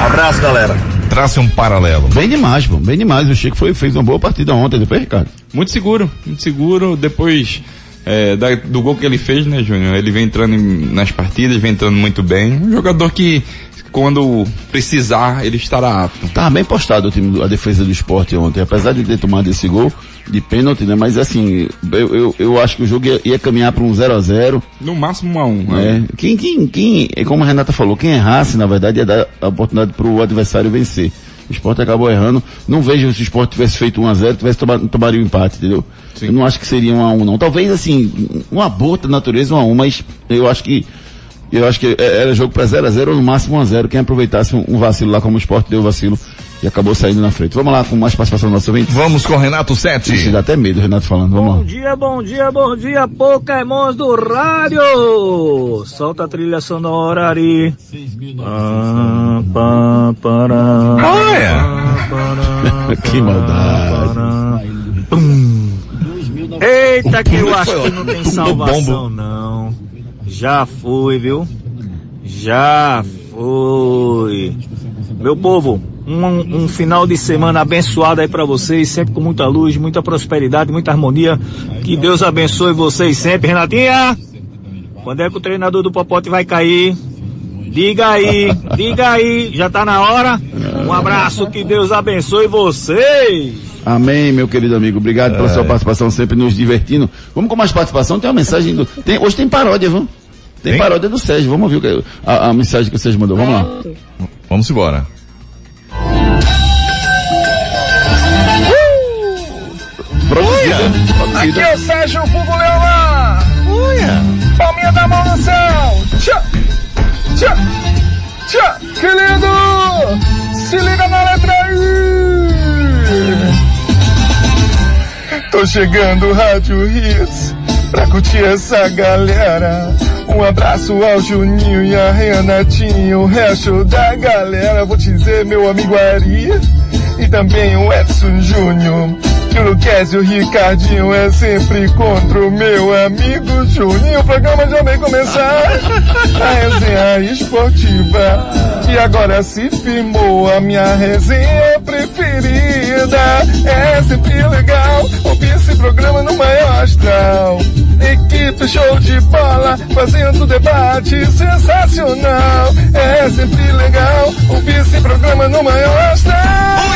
Speaker 13: Abraço, galera.
Speaker 2: Trace um paralelo.
Speaker 8: Bem demais, pô, bem demais. O Chico foi, fez uma boa partida ontem, depois, Ricardo.
Speaker 9: Muito seguro, muito seguro. Depois é, da- do gol que ele fez, né, Júnior? Ele vem entrando em- nas partidas, vem entrando muito bem. Um jogador que, quando precisar, ele estará apto.
Speaker 8: Tava bem postado o time, a defesa do esporte ontem, apesar de ter tomado esse gol de pênalti, né? Mas assim, eu, eu, eu acho que o jogo ia, ia caminhar para um 0 a 0
Speaker 9: No máximo um a um.
Speaker 8: né? Quem, quem, quem, é como a Renata falou, quem errasse, na verdade, ia dar a oportunidade para o adversário vencer. O esporte acabou errando. Não vejo se o esporte tivesse feito 1 a 0 tivesse tomado, tomaria o empate, entendeu? Eu não acho que seria 1 a 1 não. Talvez assim, uma boa natureza 1 a 1 mas eu acho que eu acho que é- era jogo para 0 a 0 ou no máximo 1 a 0 Quem aproveitasse um, um vacilo lá como o esporte deu vacilo e acabou saindo na frente. Vamos lá com mais participação do nosso ouvinte.
Speaker 2: Vamos com Renato Sete.
Speaker 8: Isso dá até medo, Renato falando. Vamos lá.
Speaker 14: Bom dia, bom dia, bom dia, Pokémons do rádio! Solta a trilha sonora ali. Pam, pam, pará.
Speaker 8: que maldade.
Speaker 14: Eita, que eu acho que não tem salvação, não. Já foi, viu? Já foi. Meu povo, um, um final de semana abençoado aí pra vocês, sempre com muita luz, muita prosperidade, muita harmonia. Que Deus abençoe vocês sempre. Renatinha, quando é que o treinador do Popote vai cair? Diga aí, diga aí, já tá na hora? Um abraço, que Deus abençoe vocês!
Speaker 8: Amém, meu querido amigo. Obrigado pela
Speaker 2: É.
Speaker 8: sua participação, sempre nos divertindo. Vamos com mais participação. Tem uma mensagem do. Tem, hoje tem paródia, viu? Tem,
Speaker 2: Tem?
Speaker 8: paródia do Sérgio. Vamos ouvir a, a mensagem que o Sérgio mandou. Vamos lá.
Speaker 2: Vamos embora.
Speaker 8: Produzida.
Speaker 15: Aqui é o Sérgio Fogo Leolan. Uia. Palminha da mão no céu. Tchá. Tchá. Tchá. Que lindo. Se liga na letra aí. Tô chegando, Rádio Hits, pra curtir essa galera. Um abraço ao Juninho e a Renatinha, o resto da galera. Vou te dizer, meu amigo Ari, e também o Edson Júnior. Que o Luquez e o Ricardinho é sempre contra o meu amigo Juninho. O programa já vai começar. A resenha esportiva. E agora se firmou a minha resenha preferida. É sempre legal ouvir esse programa no maior astral. Equipe show de bola, fazendo debate sensacional. É sempre legal ouvir esse programa no maior astral.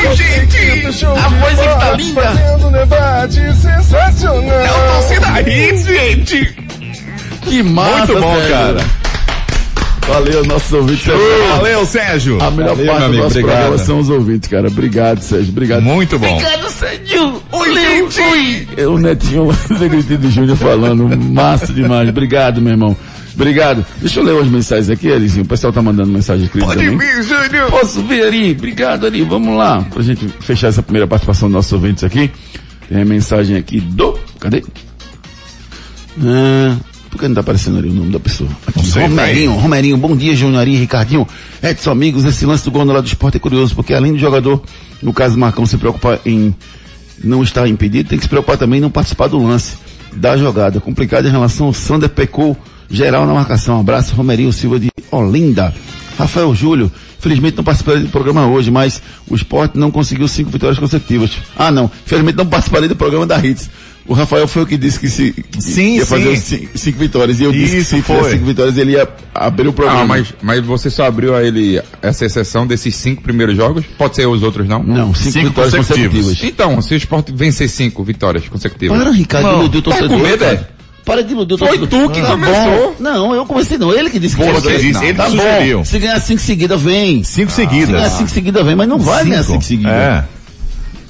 Speaker 3: Oi, gente!
Speaker 15: Equipe show
Speaker 3: A
Speaker 15: de
Speaker 3: voz
Speaker 15: bola,
Speaker 3: tá linda.
Speaker 15: Fazendo debate sensacional.
Speaker 3: É o Torcida gente!
Speaker 8: Que massa,
Speaker 2: Muito bom,
Speaker 8: Sérgio.
Speaker 2: cara.
Speaker 8: Valeu, nossos ouvintes.
Speaker 2: Valeu, Sérgio.
Speaker 8: A melhor
Speaker 2: Valeu,
Speaker 8: parte do nosso
Speaker 2: obrigado.
Speaker 8: programa são os ouvintes, cara. Obrigado, Sérgio. Obrigado.
Speaker 2: Muito bom.
Speaker 3: Obrigado, Sérgio!
Speaker 8: É o Netinho lá do Negritude Júnior falando. Massa demais. Obrigado, meu irmão. Obrigado. Deixa eu ler umas mensagens aqui, Elizinho. O pessoal tá mandando mensagem escrita
Speaker 3: Pode
Speaker 8: também.
Speaker 3: vir, Júnior!
Speaker 8: Posso ver, Ari? Obrigado, Ari. Vamos lá, pra gente fechar essa primeira participação dos nossos ouvintes aqui. Tem a mensagem aqui do. Cadê? Ah, por que não tá aparecendo ali o nome da pessoa? Aqui,
Speaker 2: sei,
Speaker 8: Romerinho, Romerinho, bom dia, Júnior Ari, Ricardinho. Edson, amigos, esse lance do gol no lado do esporte é curioso, porque além do jogador, no caso Marcão, se preocupar em não estar impedido, tem que se preocupar também em não participar do lance da jogada. Complicado em relação ao Sander pecou geral na marcação. Abraço, Romerinho Silva de Olinda. Rafael Júlio, felizmente não participarei do programa hoje, mas o esporte não conseguiu cinco vitórias consecutivas. Ah, não, felizmente não participarei do programa da Hits. O Rafael foi o que disse que se que
Speaker 2: Sim,
Speaker 8: ia fazer cinco, cinco vitórias. E eu disse que
Speaker 2: Isso,
Speaker 8: se
Speaker 2: foi.
Speaker 8: fizesse cinco vitórias ele ia abrir o programa.
Speaker 9: Ah, mas, mas você só abriu a ele essa exceção desses cinco primeiros jogos? Pode ser os outros não?
Speaker 8: Não, cinco, vitórias consecutivas.
Speaker 9: Então, se o Sport vencer cinco vitórias consecutivas.
Speaker 8: Para, Ricardo, o
Speaker 9: Tá
Speaker 8: torcedor.
Speaker 9: com medo, é?
Speaker 8: cara. Para de iludir o
Speaker 9: Foi
Speaker 8: torcedor.
Speaker 9: tu que
Speaker 8: Tá
Speaker 9: começou.
Speaker 8: bom. Não, eu comecei não. Ele que disse que
Speaker 2: Você disse, ele
Speaker 8: tá
Speaker 2: sugeriu.
Speaker 8: bom. Se ganhar cinco seguidas, vem.
Speaker 2: Cinco
Speaker 8: Se
Speaker 2: seguidas.
Speaker 8: ganhar cinco seguidas, vem. Mas não vai ganhar cinco seguidas.
Speaker 2: É.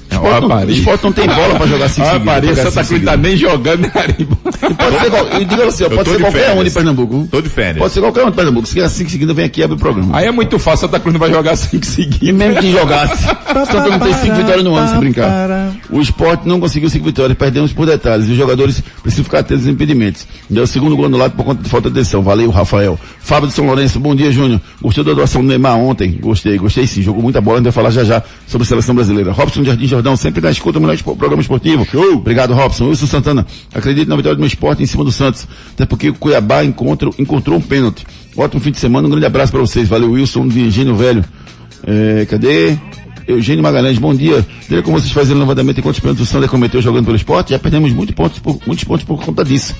Speaker 8: O Sport não, o Sport não tem bola pra jogar cinco
Speaker 9: Ah,
Speaker 8: ganhar
Speaker 9: Santa Cruz tá nem jogando.
Speaker 8: E Pode ser, qual- assim,
Speaker 2: Eu
Speaker 8: pode ser qualquer
Speaker 2: férias.
Speaker 8: um de Pernambuco.
Speaker 2: Tô de férias.
Speaker 8: Pode ser qualquer um de Pernambuco. Se ganhar cinco seguidas, vem aqui e abre o programa.
Speaker 9: Aí é muito fácil, Santa Cruz não vai jogar cinco
Speaker 8: E
Speaker 9: seguidas.
Speaker 8: mesmo que jogasse, só que não tem cinco vitórias no ano, se brincar. O esporte não conseguiu cinco vitórias, perdemos por detalhes. E os jogadores precisam ficar atentos aos impedimentos. Deu o segundo gol anulado por conta de falta de atenção. Valeu, Rafael. Fábio de São Lourenço, bom dia, Júnior. Gostou da doação do Neymar ontem? Gostei, gostei sim. Jogou muita bola, a gente vai falar já já sobre a seleção brasileira. Robson Jardim Jordão, sempre na escuta, o melhor programa esportivo. Obrigado, Robson. Wilson Santana, acredito na vitória do meu esporte em cima do Santos. Até porque o Cuiabá encontrou, encontrou um pênalti. Ótimo fim de semana, um grande abraço para vocês. Valeu, Wilson de Engenho Velho. É, cadê? Eugênio Magalhães, bom dia. Diria como vocês fazem o levantamento em quantos pênaltis o Sander cometeu jogando pelo esporte? Já perdemos muitos pontos por, muitos pontos por conta disso.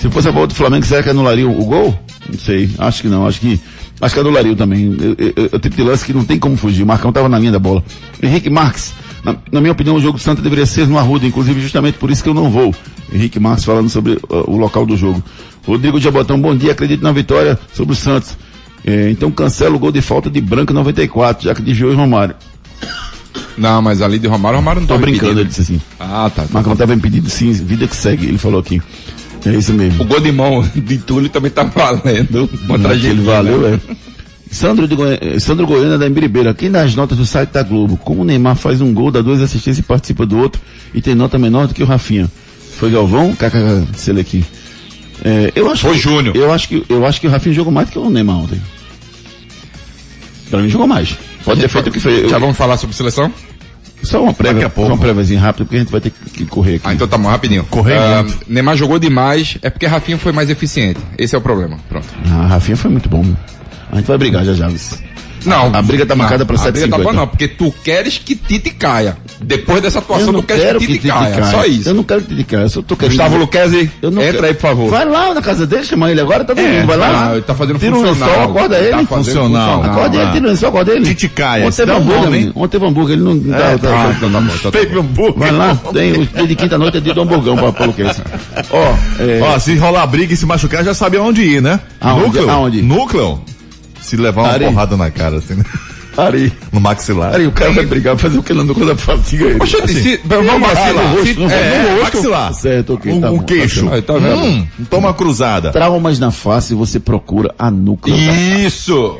Speaker 8: Se fosse a bola do Flamengo, será que anularia o, o gol? Não sei, acho que não, acho que, acho que anularia também. É o tipo de lance que não tem como fugir. O Marcão estava na linha da bola. Henrique Marques, na, na minha opinião, o jogo do Santa deveria ser no Arruda, inclusive justamente por isso que eu não vou. Henrique Marques falando sobre uh, o local do jogo. Rodrigo Jabotão, bom dia, acredito na vitória sobre o Santos. É, então cancela o gol de falta de Branco 94, já que desviou o Romário.
Speaker 9: Não, mas ali de Romário, Romário não tá
Speaker 8: brincando, ele disse assim.
Speaker 9: Ah, tá.
Speaker 8: Marcão estava impedido sim, vida que segue, ele falou aqui. É isso mesmo.
Speaker 9: O gol de mão de Túlio também tá valendo contra a
Speaker 8: Aquele
Speaker 9: gente.
Speaker 8: valeu, é. Sandro, de Goi... eh, Sandro Goiânia da Embiribeira, aqui nas notas do site da Globo, como o Neymar faz um gol, dá duas assistências e participa do outro e tem nota menor do que o Rafinha. Foi Galvão? KKK, sei lá aqui. É, eu acho
Speaker 2: Foi Júnior.
Speaker 8: Eu acho que eu acho que o Rafinha jogou mais do que o Neymar ontem. Pra mim jogou mais. Pode ter feito o que fez.
Speaker 9: Já vamos falar sobre seleção?
Speaker 8: Só uma prévia,
Speaker 2: Daqui a pouco.
Speaker 8: só uma préviazinha rápida, porque a gente vai ter que correr aqui.
Speaker 9: Ah, então tá bom, rapidinho.
Speaker 2: Correr
Speaker 9: Ah. Neymar jogou demais, é porque Rafinha foi mais eficiente. Esse é o problema. Pronto.
Speaker 8: Ah, Rafinha foi muito bom. A gente vai brigar já já.
Speaker 9: Não.
Speaker 8: A briga tá marcada pra
Speaker 9: A briga tá
Speaker 8: 7,50.
Speaker 9: boa não, porque tu queres que Tite caia. Depois dessa atuação, tu queres que
Speaker 8: que
Speaker 9: Tite
Speaker 8: Tite
Speaker 9: caia.
Speaker 8: caia.
Speaker 9: Só isso.
Speaker 8: Eu não quero que Tite caia, eu só tô querendo...
Speaker 9: Gustavo Luquezzi, entra
Speaker 8: quero-
Speaker 9: aí, por favor.
Speaker 8: Vai lá na casa dele, chama ele agora, tá dormindo, vai lá.
Speaker 9: Ele tá fazendo
Speaker 8: tira um
Speaker 9: funcional.
Speaker 8: lençol, acorda
Speaker 9: Ele
Speaker 8: ele.
Speaker 9: tá
Speaker 2: Funcional.
Speaker 9: funcional.
Speaker 8: Acorda ele, tira o lençol, acorda ele.
Speaker 2: Tite caia,
Speaker 8: Ontem teve
Speaker 2: dá um
Speaker 8: hambúrguer,
Speaker 2: hein?
Speaker 8: Ontem teve hambúrguer, ele não...
Speaker 2: É,
Speaker 8: tá, tá, tá.
Speaker 9: então tá então tá
Speaker 2: Teve hambúrguer.
Speaker 8: Vai lá, tem o dia de quinta-noite é dia do hamburgão pra. Ó, é...
Speaker 2: Ó, se rolar briga e se machucar, já sabe aonde ir, né? Núcleo.
Speaker 8: Aonde?
Speaker 2: Núcleo. Se levar uma
Speaker 8: Ari.
Speaker 2: porrada na cara, assim, né?
Speaker 8: Ari,
Speaker 2: no maxilar.
Speaker 8: Ari, o cara vai brigar, fazer o que ele não coisa fácil, ele.
Speaker 9: Poxa,
Speaker 8: Assim.
Speaker 9: se, vamos vacilar.
Speaker 8: rosto,
Speaker 9: Se- é,
Speaker 8: No rosto.
Speaker 2: maxilar.
Speaker 8: Certo, ok, tá bom,
Speaker 2: queixo.
Speaker 8: tá
Speaker 9: Aí, tá vendo?
Speaker 2: Hum, toma cruzada.
Speaker 8: Traumas na face, você procura a núcleo da
Speaker 9: Isso!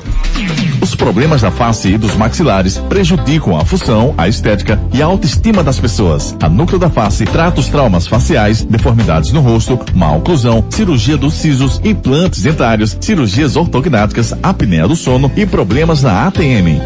Speaker 2: Os problemas da face e dos maxilares prejudicam a função, a estética e a autoestima das pessoas. A Núcleo da Face trata os traumas faciais, deformidades no rosto, má oclusão, cirurgia dos sisos, implantes dentários, cirurgias ortognáticas, apneia do sono e problemas na ATM.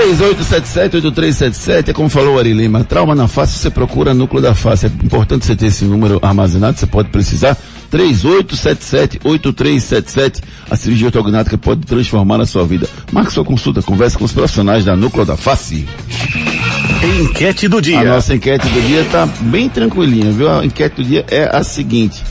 Speaker 8: 3877-8377, é como falou o Ari Lima, trauma na face, você procura núcleo da face. É importante você ter esse número armazenado, você pode precisar. 3877-8377, a cirurgia ortognática pode transformar a sua vida. Marque sua consulta, converse com os profissionais da núcleo da face.
Speaker 7: Enquete do
Speaker 8: A
Speaker 7: dia.
Speaker 8: nossa enquete do dia tá bem tranquilinha, viu? A enquete do dia é a seguinte.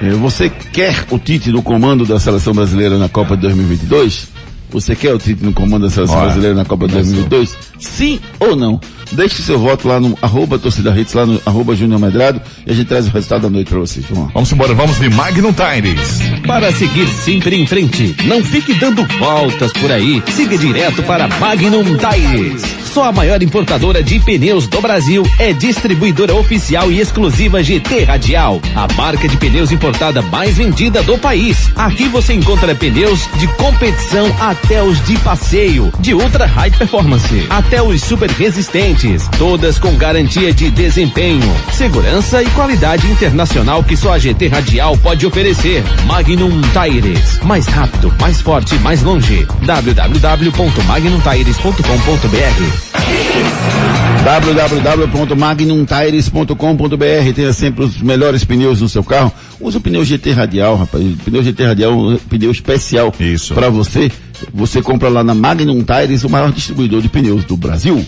Speaker 8: eh, Você quer o Tite no comando da seleção brasileira na Copa de 2022? Você quer o Tite no comando da seleção
Speaker 9: Olha,
Speaker 8: brasileira na Copa de 2022? Sim ou não? Deixe seu voto lá no arroba torcida hits, lá no arroba Júnior Medrado e a gente traz o resultado da noite para vocês. Vamos lá.
Speaker 2: Vamos embora, vamos de Magnum Tires.
Speaker 4: Para seguir sempre em frente, não fique dando voltas por aí. Siga direto para Magnum Tires. Só a maior importadora de pneus do Brasil é distribuidora oficial e exclusiva GT Radial, a marca de pneus importada mais vendida do país. Aqui você encontra pneus de competição até os de passeio, de ultra high performance, até os super resistentes, todas com garantia de desempenho, segurança e qualidade internacional que só a GT Radial pode oferecer. Magnum Tires, mais rápido, mais forte, mais longe. www.magnumtires.com.br
Speaker 8: www.magnumtires.com.br Tenha sempre os melhores pneus no seu carro. Use o pneu GT Radial, rapaz. O pneu GT Radial é um pneu especial para você. Você compra lá na Magnum Tires, o maior distribuidor de pneus do Brasil.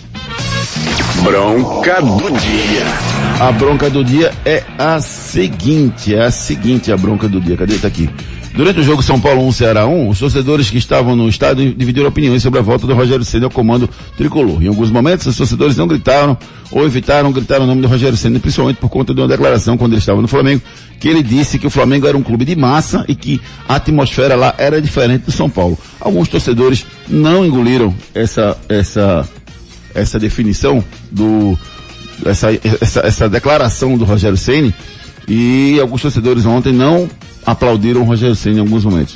Speaker 3: Bronca do dia.
Speaker 8: A bronca do dia é a seguinte, é a seguinte a bronca do dia. Cadê? Tá aqui. Durante o jogo São Paulo 1, Ceará 1, os torcedores que estavam no estádio dividiram opiniões sobre a volta do Rogério Ceni ao comando tricolor. Em alguns momentos, os torcedores não gritaram ou evitaram gritar o nome do Rogério Ceni, principalmente por conta de uma declaração quando ele estava no Flamengo, que ele disse que o Flamengo era um clube de massa e que a atmosfera lá era diferente do São Paulo. Alguns torcedores não engoliram essa essa essa definição do essa, essa, essa declaração do Rogério Ceni e alguns torcedores ontem não aplaudiram o Rogério Senna em alguns momentos.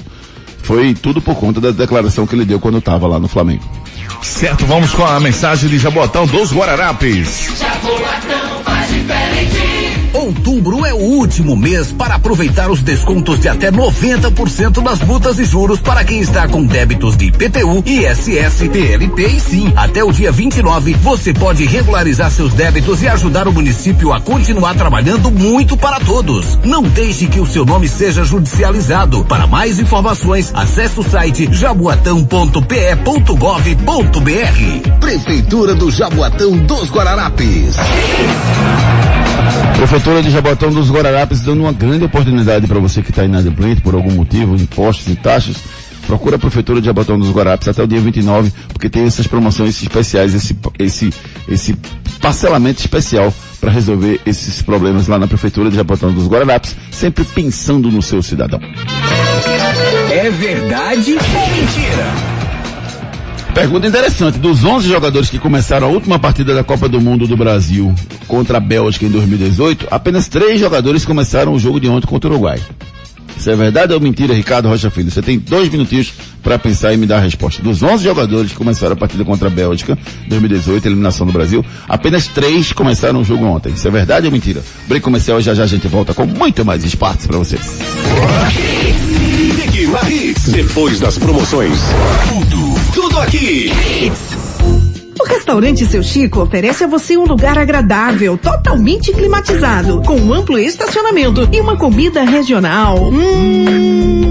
Speaker 8: Foi tudo por conta da declaração que ele deu quando estava lá no Flamengo.
Speaker 2: Certo, vamos com a mensagem de Jabotão dos Guararapes.
Speaker 16: Jaboatão faz diferente. Outubro é o último mês para aproveitar os descontos de até 90% nas multas e juros para quem está com débitos de IPTU, ISS, TLP e SIM. Até o dia 29, você pode regularizar seus débitos e ajudar o município a continuar trabalhando muito para todos. Não deixe que o seu nome seja judicializado. Para mais informações, acesse o site jaboatão.pe.gov.br. Prefeitura do Jaboatão dos Guararapes.
Speaker 8: Prefeitura de Jabotão dos Guararapes dando uma grande oportunidade para você que está inadimplente por algum motivo, impostos e taxas. Procura a Prefeitura de Jabotão dos Guararapes até o dia 29, porque tem essas promoções especiais, esse, esse, esse parcelamento especial para resolver esses problemas lá na Prefeitura de Jabotão dos Guararapes, sempre pensando no seu cidadão.
Speaker 16: É verdade ou mentira?
Speaker 8: Pergunta interessante. Dos 11 jogadores que começaram a última partida da Copa do Mundo do Brasil contra a Bélgica em 2018, apenas três jogadores começaram o jogo de ontem contra o Uruguai. Isso é verdade ou mentira, Ricardo Rocha Filho? Você tem dois minutinhos para pensar e me dar a resposta. Dos 11 jogadores que começaram a partida contra a Bélgica, 2018, eliminação do Brasil, apenas três começaram o jogo ontem. Isso é verdade ou mentira? Break comercial e já já a gente volta com muito mais esportes para vocês.
Speaker 3: Depois das promoções. Tudo, tudo aqui.
Speaker 5: O restaurante Seu Chico oferece a você um lugar agradável, totalmente climatizado, com um amplo estacionamento e uma comida regional. Hum,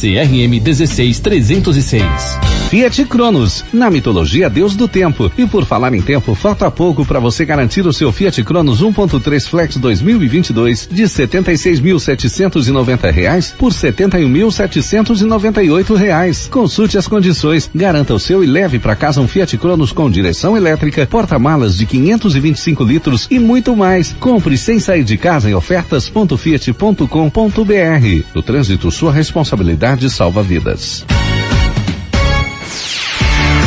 Speaker 4: CRM 16306.
Speaker 17: Fiat Cronos, na mitologia Deus do Tempo. E por falar em tempo, falta pouco para você garantir o seu Fiat Cronos 1.3 Flex 2022 de 76.790 reais por 71.798 reais. Consulte as condições, garanta o seu e leve para casa um Fiat Cronos com direção elétrica, porta-malas de 525 litros e muito mais. Compre sem sair de casa em ofertas.fiat.com.br. No trânsito, sua responsabilidade salva vidas.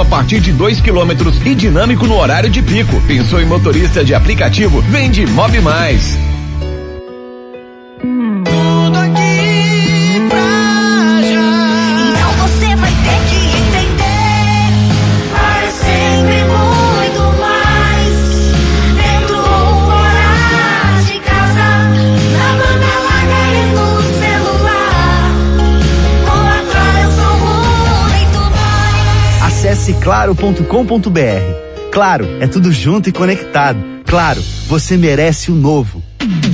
Speaker 6: a partir de 2 quilômetros e dinâmico no horário de pico. Pensou em motorista de aplicativo? Vem de Mob Mais.
Speaker 18: Acesse claro.com.br. Claro, é tudo junto e conectado. Claro, você merece o novo.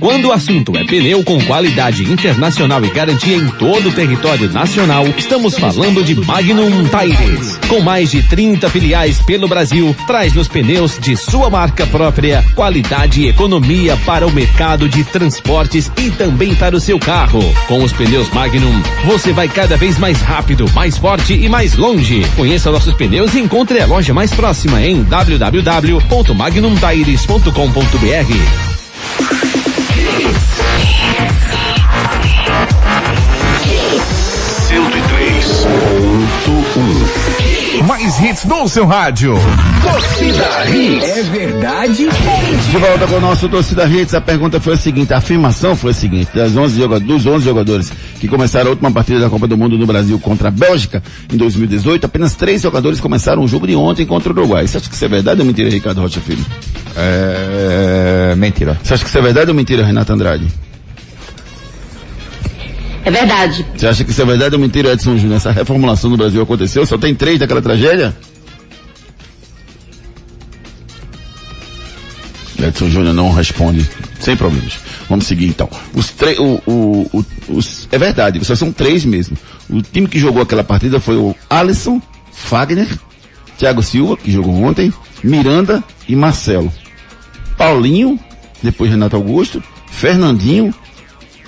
Speaker 4: Quando o assunto é pneu com qualidade internacional e garantia em todo o território nacional, estamos falando de Magnum Tires. Com mais de 30 filiais pelo Brasil, traz nos pneus de sua marca própria, qualidade e economia para o mercado de transportes e também para o seu carro. Com os pneus Magnum, você vai cada vez mais rápido, mais forte e mais longe. Conheça nossos pneus e encontre a loja mais próxima em www.magnumtires.com.br. Jesus.
Speaker 7: Mais hits no seu rádio.
Speaker 8: Torcida Hits.
Speaker 7: É verdade?
Speaker 8: De volta com o nosso Torcida Hits, a pergunta foi a seguinte, a afirmação foi a seguinte, das 11 jogadores, dos 11 jogadores que começaram a última partida da Copa do Mundo no Brasil contra a Bélgica em 2018, apenas três jogadores começaram o jogo de ontem contra o Uruguai. Você acha que isso é verdade ou mentira, Ricardo Rocha Filho?
Speaker 9: É... mentira.
Speaker 8: Você acha que isso é verdade ou mentira, Renato Andrade?
Speaker 10: É verdade.
Speaker 8: Você acha que isso é verdade ou mentira, Edson Júnior? Essa reformulação no Brasil aconteceu? Só tem três daquela tragédia? Edson Júnior não responde, sem problemas. Vamos seguir então. Os três, o, o, o, os, é verdade, só são três mesmo. O time que jogou aquela partida foi o Alisson, Fagner, Thiago Silva, que jogou ontem, Miranda e Marcelo. Paulinho, depois Renato Augusto, Fernandinho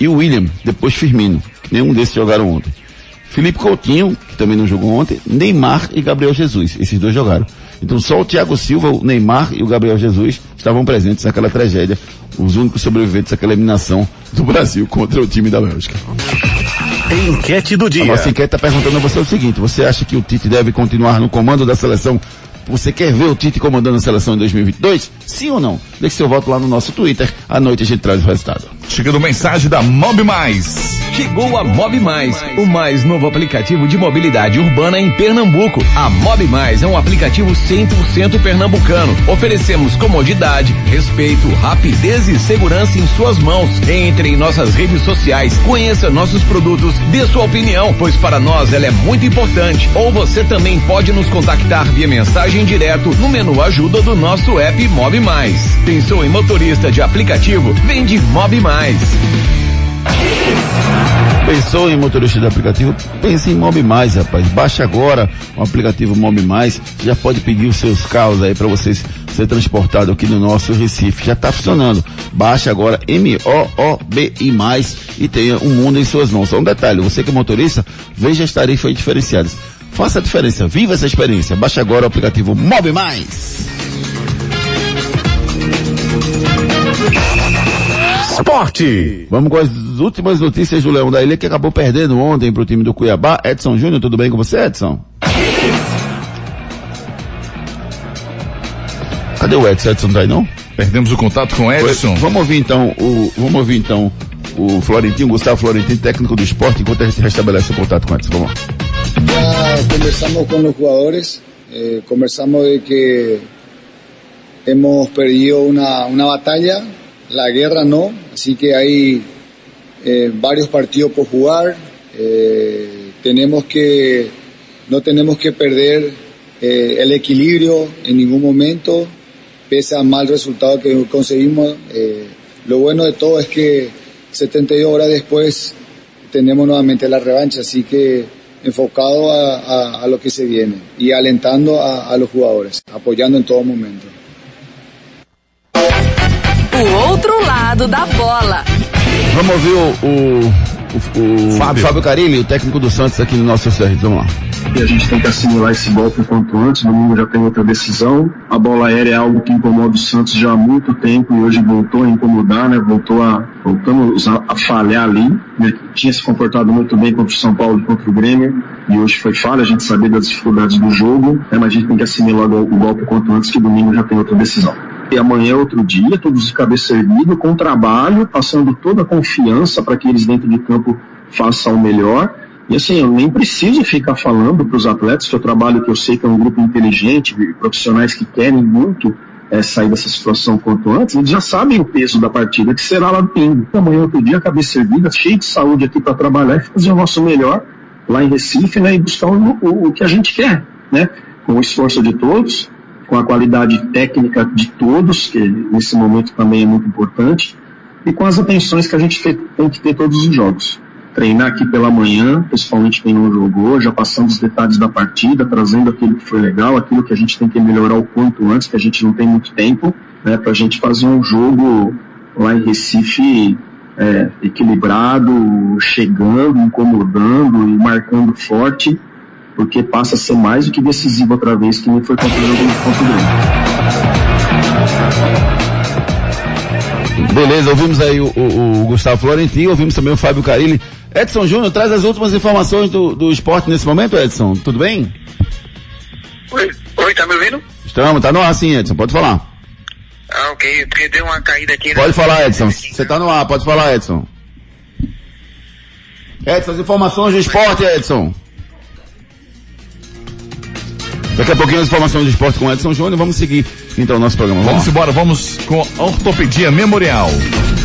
Speaker 8: e o William, depois Firmino. Que nenhum desses jogaram ontem. Felipe Coutinho, que também não jogou ontem, Neymar e Gabriel Jesus. Esses dois jogaram. Então só o Thiago Silva, o Neymar e o Gabriel Jesus estavam presentes naquela tragédia. Os únicos sobreviventes daquela eliminação do Brasil contra o time da Bélgica.
Speaker 7: Enquete do dia.
Speaker 8: A nossa enquete está perguntando a você o seguinte, você acha que o Tite deve continuar no comando da seleção? Você quer ver o Tite comandando a seleção em 2022? Sim ou não? Deixe seu voto lá no nosso Twitter. À noite a gente traz o resultado.
Speaker 7: Chegando mensagem da Mob Mais.
Speaker 6: Chegou a Mob Mais, o mais novo aplicativo de mobilidade urbana em Pernambuco. A Mob Mais é um aplicativo 100% pernambucano. Oferecemos comodidade, respeito, rapidez e segurança em suas mãos. Entre em nossas redes sociais, conheça nossos produtos, dê sua opinião, pois para nós ela é muito importante. Ou você também pode nos contactar via mensagem direto no menu ajuda do nosso app Mob Mais. Pensou em motorista de aplicativo? Vem de Mob Mais.
Speaker 8: Pensou em motorista de aplicativo? Pense em Mob Mais, rapaz. Baixe agora o aplicativo Mob Mais. Já pode pedir os seus carros aí para vocês ser transportado aqui no nosso Recife. Já está funcionando. Baixe agora M-O-O-B-I mais e tenha um mundo em suas mãos. Só um detalhe, você que é motorista, veja as tarifas diferenciadas. Faça a diferença, viva essa experiência. Baixe agora o aplicativo Mob Mais.
Speaker 7: Esporte.
Speaker 8: Vamos com as últimas notícias do Leão da Ilha que acabou perdendo ontem para o time do Cuiabá. Edson Júnior, tudo bem com você, Edson? Cadê o Edson? Edson não tá aí não?
Speaker 2: Perdemos o contato com o Edson.
Speaker 8: Vamos ouvir então o, vamos ouvir então o Florentino, Gustavo Florentino, técnico do esporte, enquanto a gente restabelece o contato com o Edson. Vamos lá.
Speaker 19: Ya conversamos con los jugadores, eh, conversamos de que hemos perdido una, una batalla, la guerra no, así que hay eh, varios partidos por jugar, eh, tenemos que, no tenemos que perder el equilibrio en ningún momento, pese al mal resultado que conseguimos. lo bueno de todo es que 72 horas después tenemos nuevamente la revancha, así que enfocado a, a- a lo que se viene y alentando a, a los jugadores, apoyando en todo momento.
Speaker 20: O outro lado da bola.
Speaker 8: Vamos ouvir o, o, o, o Fábio. Carilli, o técnico do Santos aqui no nosso CR. Vamos lá.
Speaker 21: E a gente tem que assimilar esse golpe o quanto antes. Domingo já tem outra decisão. A bola aérea é algo que incomoda o Santos já há muito tempo e hoje voltou a incomodar, né? Voltou a, voltamos a, a falhar ali. Ele tinha se comportado muito bem contra o São Paulo e contra o Grêmio e hoje foi falha. A gente sabia das dificuldades do jogo, né? mas a gente tem que assimilar o, o golpe o quanto antes que domingo já tem outra decisão. E amanhã é outro dia, todos de cabeça erguida, com trabalho, passando toda a confiança para que eles dentro de campo façam o melhor. E assim, eu nem preciso ficar falando para os atletas que eu trabalho, que eu sei que é um grupo inteligente, profissionais que querem muito eh, sair dessa situação quanto antes, eles já sabem o peso da partida, que será lá domingo. Amanhã é outro dia, cabeça erguida, cheio de saúde aqui para trabalhar e fazer o nosso melhor lá em Recife, né, e buscar o, o, o que a gente quer, né, com o esforço de todos, com a qualidade técnica de todos, que nesse momento também é muito importante, e com as atenções que a gente te- tem que ter todos os jogos. Treinar aqui pela manhã, principalmente quem não jogou, já passando os detalhes da partida, trazendo aquilo que foi legal, aquilo que a gente tem que melhorar o quanto antes, que a gente não tem muito tempo, né, para a gente fazer um jogo lá em Recife é, equilibrado, chegando, incomodando e marcando forte, porque passa a ser mais do que decisivo outra vez, que nem foi contra o jogo contra o Grêmio.
Speaker 8: Beleza, ouvimos aí o, o- o Gustavo Florentino, ouvimos também o Fábio Carilli. Edson Júnior, traz as últimas informações do, do esporte nesse momento, Edson. Tudo bem?
Speaker 22: Oi, oi, tá me ouvindo?
Speaker 8: Estamos, tá no ar sim, Edson, pode falar.
Speaker 22: Ah, ok, porque deu uma caída aqui. né?
Speaker 8: Pode falar, Edson. Você tá no ar, pode falar, Edson. Edson, as informações do esporte, Edson. Daqui a pouquinho as informações do esporte com Edson Júnior. Vamos seguir então o nosso programa.
Speaker 2: Vamos embora, vamos com a Ortopedia Memorial.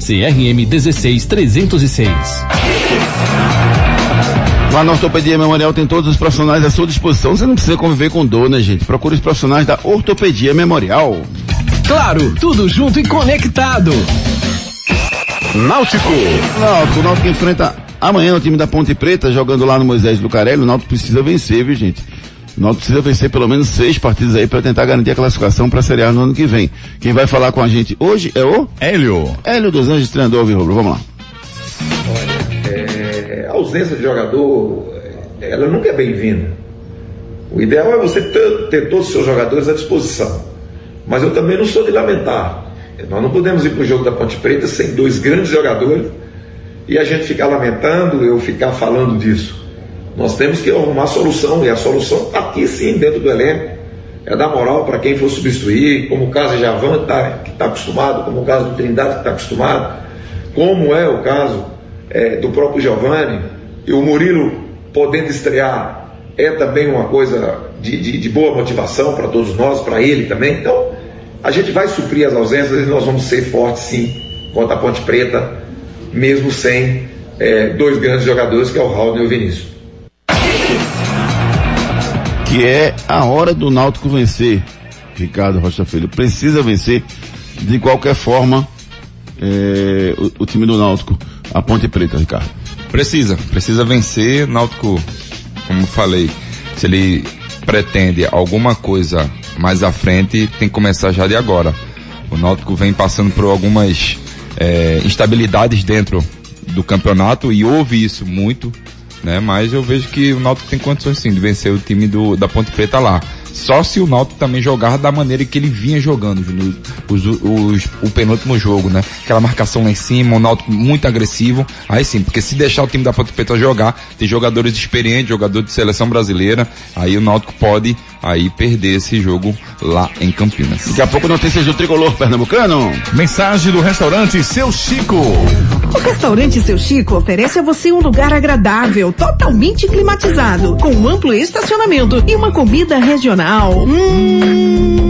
Speaker 1: CRM 16306.
Speaker 8: Lá na Ortopedia Memorial tem todos os profissionais à sua disposição. Você não precisa conviver com dor, né, gente? Procure os profissionais da Ortopedia Memorial.
Speaker 23: Claro, tudo junto e conectado.
Speaker 8: Náutico. Náutico, o Náutico enfrenta amanhã o time da Ponte Preta, jogando lá no Moisés Lucarelli. O Náutico precisa vencer, viu, gente? O Náutico precisa vencer pelo menos seis partidas aí para tentar garantir a classificação para a Série A no ano que vem. Quem vai falar com a gente hoje é o
Speaker 2: Hélio.
Speaker 8: Hélio dos Anjos, treinador Alvirrubro. Vamos lá.
Speaker 24: É, a ausência de jogador, é, ela nunca é bem-vinda. O ideal é você ter, ter todos os seus jogadores à disposição. Mas eu também não sou de lamentar. Nós não podemos ir para o jogo da Ponte Preta sem dois grandes jogadores e a gente ficar lamentando, eu ficar falando disso. Nós temos que arrumar solução, e a solução está aqui sim, dentro do elenco. É dar moral para quem for substituir, como o caso de Javan, tá, que está acostumado, como o caso do Trindade, que está acostumado, como é o caso é, do próprio Giovanni, e o Murilo podendo estrear é também uma coisa de, de, de boa motivação para todos nós, para ele também. Então, a gente vai suprir as ausências e nós vamos ser fortes sim contra a Ponte Preta, mesmo sem é, dois grandes jogadores, que é o Raul e o Vinícius.
Speaker 8: Que é a hora do Náutico vencer. Ricardo Rocha Filho precisa vencer de qualquer forma é, o, o time do Náutico, a Ponte Preta, Ricardo.
Speaker 9: Precisa, precisa vencer. Náutico, como falei, se ele pretende alguma coisa mais à frente tem que começar já de agora. O Náutico vem passando por algumas é, instabilidades dentro do campeonato e houve isso muito, né? Mas eu vejo que o Náutico tem condições sim de vencer o time do, da Ponte Preta lá. Só se o Náutico também jogar da maneira que ele vinha jogando no, os, os, o penúltimo jogo, né? Aquela marcação lá em cima, o Náutico muito agressivo. Aí sim, porque se deixar o time da Ponte Preta jogar, tem jogadores experientes, jogador de seleção brasileira, aí o Náutico pode aí perder esse jogo lá em Campinas.
Speaker 8: Daqui a pouco notícias do tricolor pernambucano.
Speaker 7: Mensagem do restaurante Seu Chico.
Speaker 5: O restaurante Seu Chico oferece a você um lugar agradável, totalmente climatizado, com um amplo estacionamento e uma comida regional. Hum,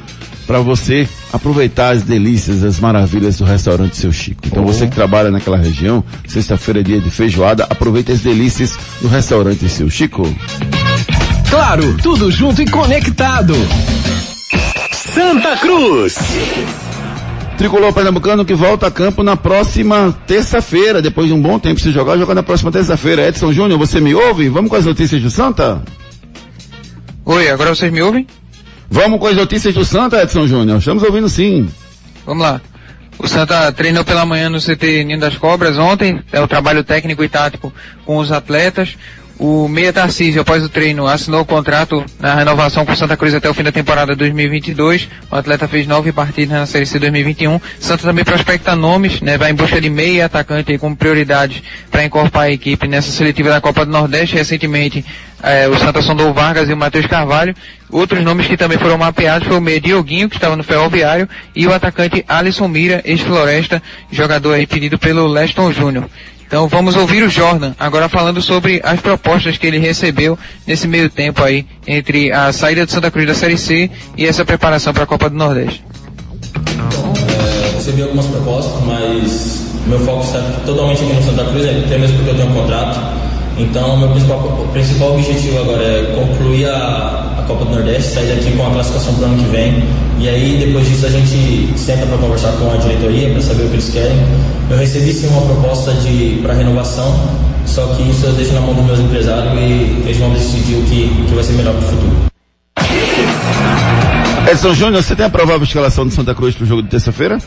Speaker 8: para você aproveitar as delícias, as maravilhas do restaurante Seu Chico. Então você que trabalha naquela região, sexta-feira é dia de feijoada, aproveite as delícias do restaurante Seu Chico.
Speaker 23: Claro, tudo junto e conectado.
Speaker 3: Santa Cruz.
Speaker 8: Tricolor Pernambucano que volta a campo na próxima terça-feira, depois de um bom tempo se jogar, joga na próxima terça-feira. Edson Júnior, você me ouve? Vamos com as notícias do Santa?
Speaker 25: Oi, agora vocês me ouvem?
Speaker 8: Vamos com as notícias do Santa, Edson Júnior. Estamos ouvindo sim.
Speaker 25: Vamos lá. O Santa treinou pela manhã no CT Ninho das Cobras ontem, é o trabalho técnico e tático com os atletas. O Meia Tarcísio, após o treino, assinou o contrato na renovação com Santa Cruz até o fim da temporada 2022. O atleta fez nove partidas na Série C 2021. Santa também prospecta nomes, né? Vai em busca de meia atacante aí como prioridade para encorpar a equipe nessa seletiva da Copa do Nordeste. Recentemente, eh, o Santa sondou Vargas e o Matheus Carvalho. Outros nomes que também foram mapeados foi o meia Dioguinho, que estava no Ferroviário, e o atacante Alisson Mira, ex-floresta, jogador aí pedido pelo Leston Júnior. Então vamos ouvir o Jordan, agora falando sobre as propostas que ele recebeu nesse meio tempo aí, entre a saída do Santa Cruz da Série C e essa preparação para a Copa do Nordeste.
Speaker 26: Recebi algumas propostas, mas meu foco está totalmente aqui no Santa Cruz, é até mesmo porque eu tenho um contrato. Então, meu principal, principal objetivo agora é concluir a, a Copa do Nordeste, sair daqui com a classificação para o ano que vem. E aí, depois disso, a gente senta para conversar com a diretoria, para saber o que eles querem. Eu recebi sim uma proposta de para renovação, só que isso eu deixo na mão dos meus empresários e eles vão decidir o que, o que vai ser melhor para o futuro.
Speaker 8: Edson Júnior, você tem a provável escalação do Santa Cruz para o jogo de terça-feira?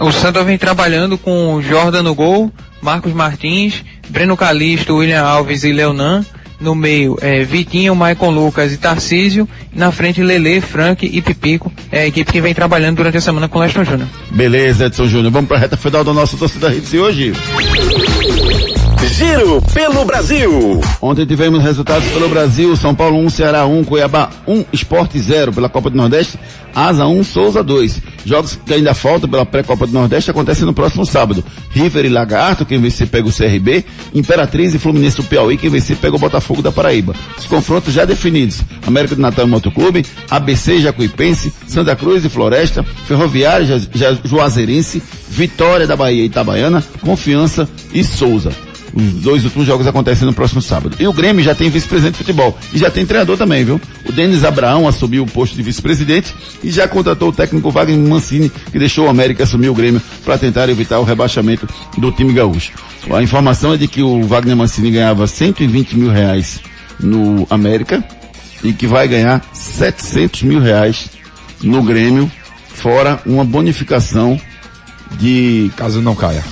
Speaker 25: O Santa vem trabalhando com Jordan no gol, Marcos Martins, Breno Calixto, William Alves e Leonan. No meio, é, Vitinho, Maicon Lucas e Tarcísio. Na frente, Lele, Frank e Pipico. É a equipe que vem trabalhando durante a semana com o Leston Júnior.
Speaker 8: Beleza, Edson Júnior. Vamos para a reta final do nosso Torcida Hits de hoje.
Speaker 3: Giro pelo Brasil.
Speaker 8: Ontem tivemos resultados pelo Brasil, São Paulo 1, Ceará 1, Cuiabá 1, Esporte 0 pela Copa do Nordeste, Asa 1, Souza 2. Jogos que ainda faltam pela pré-Copa do Nordeste acontecem no próximo sábado. River e Lagarto, quem vencer pega o CRB, Imperatriz e Fluminense do Piauí, quem vencer pega o Botafogo da Paraíba. Os confrontos já definidos, América do Natal e Motoclube, ABC e Jacuipense, Santa Cruz e Floresta, Ferroviária ja, Juazeirense, Vitória da Bahia e Itabaiana, Confiança e Souza. Os dois últimos jogos acontecem no próximo sábado. E o Grêmio já tem vice-presidente de futebol. E já tem treinador também, viu? O Denis Abraão assumiu o posto de vice-presidente e já contratou o técnico Wagner Mancini, que deixou o América assumir o Grêmio para tentar evitar o rebaixamento do time gaúcho. A informação é de que o Wagner Mancini ganhava 120 mil reais no América e que vai ganhar 700 mil reais no Grêmio, fora uma bonificação de...
Speaker 9: Caso não caia.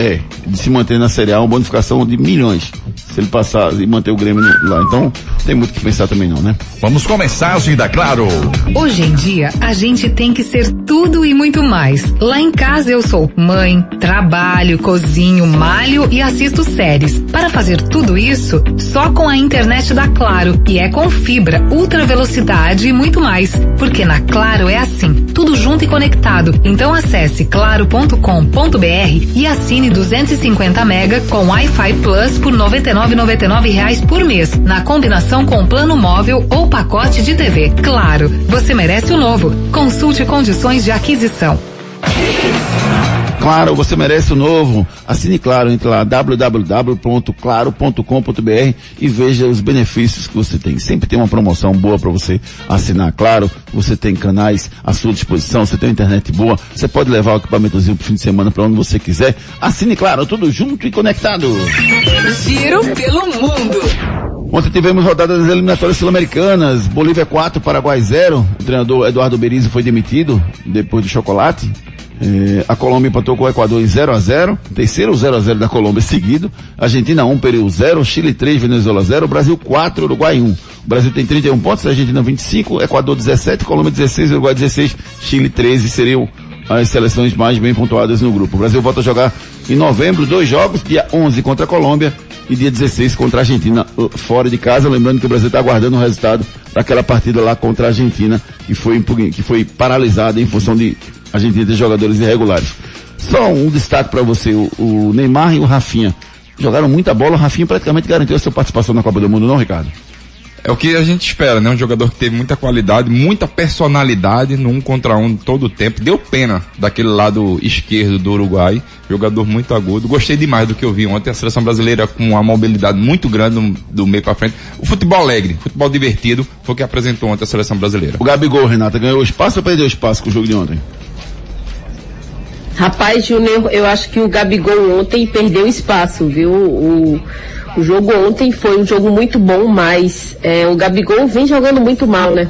Speaker 8: É, de se manter na Série A, uma bonificação de milhões se ele passar e manter o Grêmio lá. Então, tem muito que pensar também não, né?
Speaker 7: Vamos começar a da Claro.
Speaker 27: Hoje em dia, a gente tem que ser tudo e muito mais. Lá em casa eu sou mãe, trabalho, cozinho, malho e assisto séries. Para fazer tudo isso, só com a internet da Claro, e é com fibra, ultra velocidade e muito mais. Porque na Claro é assim, tudo junto e conectado. Então acesse claro.com.br e assine 250 mega com Wi-Fi Plus por 99 R$ reais por mês, na combinação com plano móvel ou pacote de TV. Claro, você merece o novo. Consulte condições de aquisição.
Speaker 8: Claro, você merece o novo. Assine Claro, entre lá www.claro.com.br e veja os benefícios que você tem. Sempre tem uma promoção boa para você assinar Claro. Você tem canais à sua disposição, você tem uma internet boa, você pode levar o equipamentozinho pro fim de semana para onde você quiser. Assine Claro, tudo junto e conectado.
Speaker 20: Giro pelo mundo.
Speaker 8: Ontem tivemos rodadas das eliminatórias sul-americanas. Bolívia 4, Paraguai 0. O treinador Eduardo Berizzo foi demitido depois do chocolate. É, a Colômbia empatou com o Equador em 0 a 0 terceiro 0 a 0 da Colômbia seguido. Argentina 1, Peru 0, Chile 3, Venezuela 0, Brasil 4, Uruguai 1. O Brasil tem 31 pontos, Argentina 25, Equador 17, Colômbia 16, Uruguai 16, Chile 13 seriam as seleções mais bem pontuadas no grupo. O Brasil volta a jogar em novembro dois jogos, dia 11 contra a Colômbia e dia 16 contra a Argentina uh, fora de casa. Lembrando que o Brasil está aguardando o resultado daquela partida lá contra a Argentina que foi, que foi paralisada em função de a Argentina ter jogadores irregulares. Só um destaque para você, o, o, Neymar e o Rafinha. Jogaram muita bola, o Rafinha praticamente garantiu a sua participação na Copa do Mundo, não, Ricardo?
Speaker 9: É o que a gente espera, né? Um jogador que teve muita qualidade, muita personalidade no um contra um todo o tempo. Deu pena daquele lado esquerdo do Uruguai. Jogador muito agudo. Gostei demais do que eu vi ontem. A seleção brasileira com uma mobilidade muito grande do, do meio para frente. O futebol alegre, futebol divertido, foi o que apresentou ontem a seleção brasileira.
Speaker 8: O Gabigol, Renata, ganhou espaço ou perdeu espaço com o jogo de ontem?
Speaker 10: Rapaz, Júnior, eu acho que o Gabigol ontem perdeu espaço, viu? O, o jogo ontem foi um jogo muito bom, mas é, o Gabigol vem jogando muito mal, né?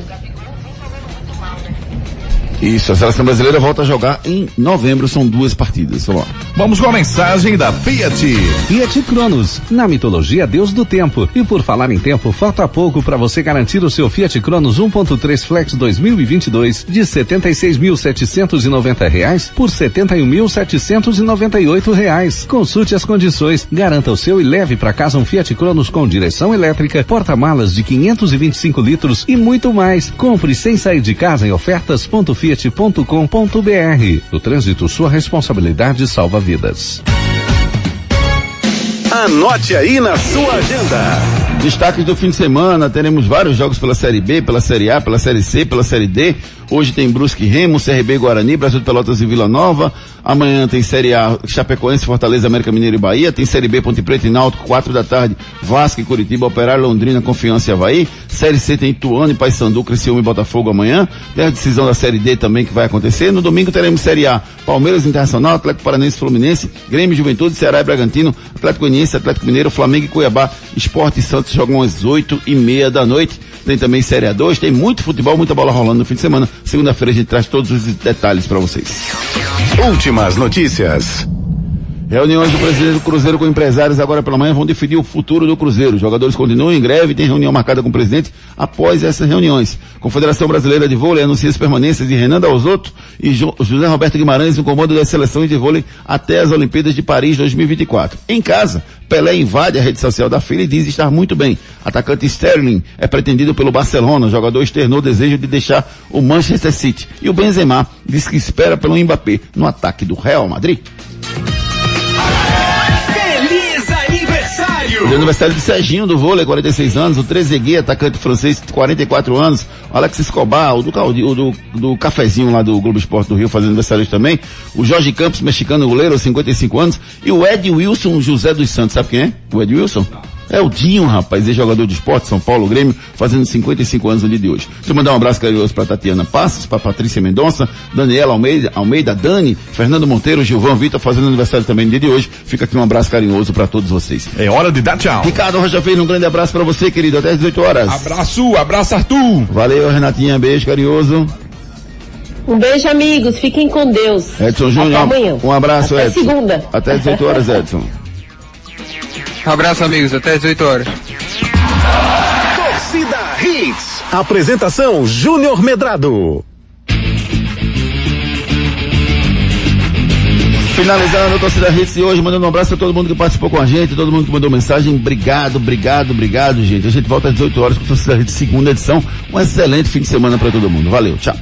Speaker 8: Isso, a seleção brasileira volta a jogar em novembro, são duas partidas. Vamos lá.
Speaker 7: Vamos com a mensagem da Fiat.
Speaker 28: Fiat Cronos, na mitologia Deus do Tempo. E por falar em tempo, falta pouco para você garantir o seu Fiat Cronos 1.3 Flex 2022 de 76.790 reais por 71.798 reais. Consulte as condições, garanta o seu e leve para casa um Fiat Cronos com direção elétrica, porta-malas de 525 litros e muito mais. Compre sem sair de casa em ofertas.fiat fiat.com.br. No trânsito, sua responsabilidade salva vidas.
Speaker 7: Anote aí na sua agenda.
Speaker 8: Destaques do fim de semana, teremos vários jogos pela Série B, pela Série A, pela Série C, pela Série D. Hoje tem Brusque Remo, CRB Guarani, Brasil de Pelotas e Vila Nova. Amanhã tem Série A, Chapecoense, Fortaleza, América Mineiro e Bahia. Tem Série B, Ponte Preta e Náutico, quatro da tarde, Vasco e Curitiba, Operário, Londrina, Confiança e Havaí. Série C tem Ituano e Paysandu, Criciúma e Botafogo amanhã. Tem a decisão da Série D também que vai acontecer. No domingo teremos Série A, Palmeiras Internacional, Atlético Paranense Fluminense, Grêmio Juventude, Ceará e Bragantino, Atlético Goianiense, Atlético Mineiro, Flamengo e Cuiabá. Esporte e Santos jogam às oito e meia da noite. Tem também Série A2, tem muito futebol, muita bola rolando no fim de semana. Segunda-feira a gente traz todos os detalhes para vocês.
Speaker 7: Últimas notícias.
Speaker 8: Reuniões do presidente do Cruzeiro com empresários agora pela manhã vão definir o futuro do Cruzeiro. Os jogadores continuam em greve e tem reunião marcada com o presidente após essas reuniões. Confederação Brasileira de Vôlei anuncia as permanências de Renan Dalzotto e jo José Roberto Guimarães no comando das seleções de vôlei até as Olimpíadas de Paris 2024. Em casa, Pelé invade a rede social da filha e diz estar muito bem. Atacante Sterling é pretendido pelo Barcelona. O jogador externou o desejo de deixar o Manchester City. E o Benzema diz que espera pelo Mbappé no ataque do Real Madrid. O aniversário de Serginho do vôlei, 46 anos, o Trezeguet, atacante francês, 44 anos, o Alex Escobar, o do, o do, do cafezinho lá do Globo Esporte do Rio, fazendo aniversário também, o Jorge Campos, mexicano goleiro, 55 anos, e o Ed Wilson José dos Santos, sabe quem é? O Ed Wilson? É o Dinho, rapaz, ex-jogador de esporte, São Paulo, Grêmio, fazendo 55 anos no dia de hoje. Deixa eu mandar um abraço carinhoso para Tatiana Passos, para Patrícia Mendonça, Daniela Almeida, Almeida, Dani, Fernando Monteiro, Gilvão Vitor, fazendo aniversário também no dia de hoje. Fica aqui um abraço carinhoso para todos vocês.
Speaker 7: É hora de dar tchau.
Speaker 8: Ricardo Rocha Filho, um grande abraço para você, querido, até às 18 horas.
Speaker 9: Abraço, abraço Arthur.
Speaker 8: Valeu, Renatinha, beijo carinhoso.
Speaker 10: Um beijo, amigos. Fiquem com Deus.
Speaker 8: Edson Júnior,
Speaker 10: Até amanhã.
Speaker 8: um abraço,
Speaker 10: Até
Speaker 8: Edson.
Speaker 10: segunda.
Speaker 8: Até 18 horas, Edson.
Speaker 25: Um abraço, amigos. Até 18 horas.
Speaker 7: Torcida Hits. Apresentação Júnior Medrado.
Speaker 8: Finalizando a torcida Hits de hoje, mandando um abraço a todo mundo que participou com a gente, todo mundo que mandou mensagem. Obrigado, obrigado, obrigado, gente. A gente volta às 18 horas com a torcida Hits segunda edição. Um excelente fim de semana para todo mundo. Valeu, tchau.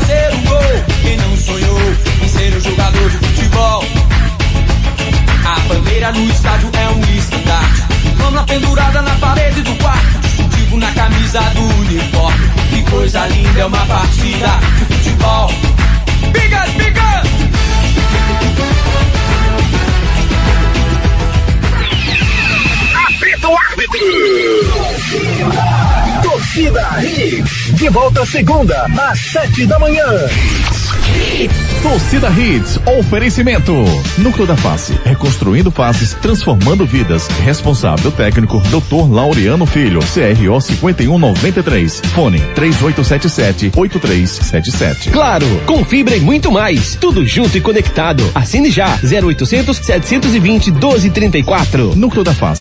Speaker 29: fazer um gol. Quem não sonhou em ser um jogador de futebol? A bandeira no estádio é um estandarte. Vamos pendurada na parede do quarto. Distintivo na camisa do uniforme. Que coisa linda é uma partida de futebol. Bigas, bigas!
Speaker 30: Apita o árbitro!
Speaker 7: Torcida Hits. De volta segunda, às sete da manhã.
Speaker 2: Torcida Hits, oferecimento. Núcleo da Face, reconstruindo faces, transformando vidas. Responsável técnico, Dr. Laureano Filho, CRO 5193. Fone 3877-8377.
Speaker 31: Claro, com fibra e muito mais. Tudo junto e conectado. Assine já. 0800 720 1234.
Speaker 2: Núcleo da Face.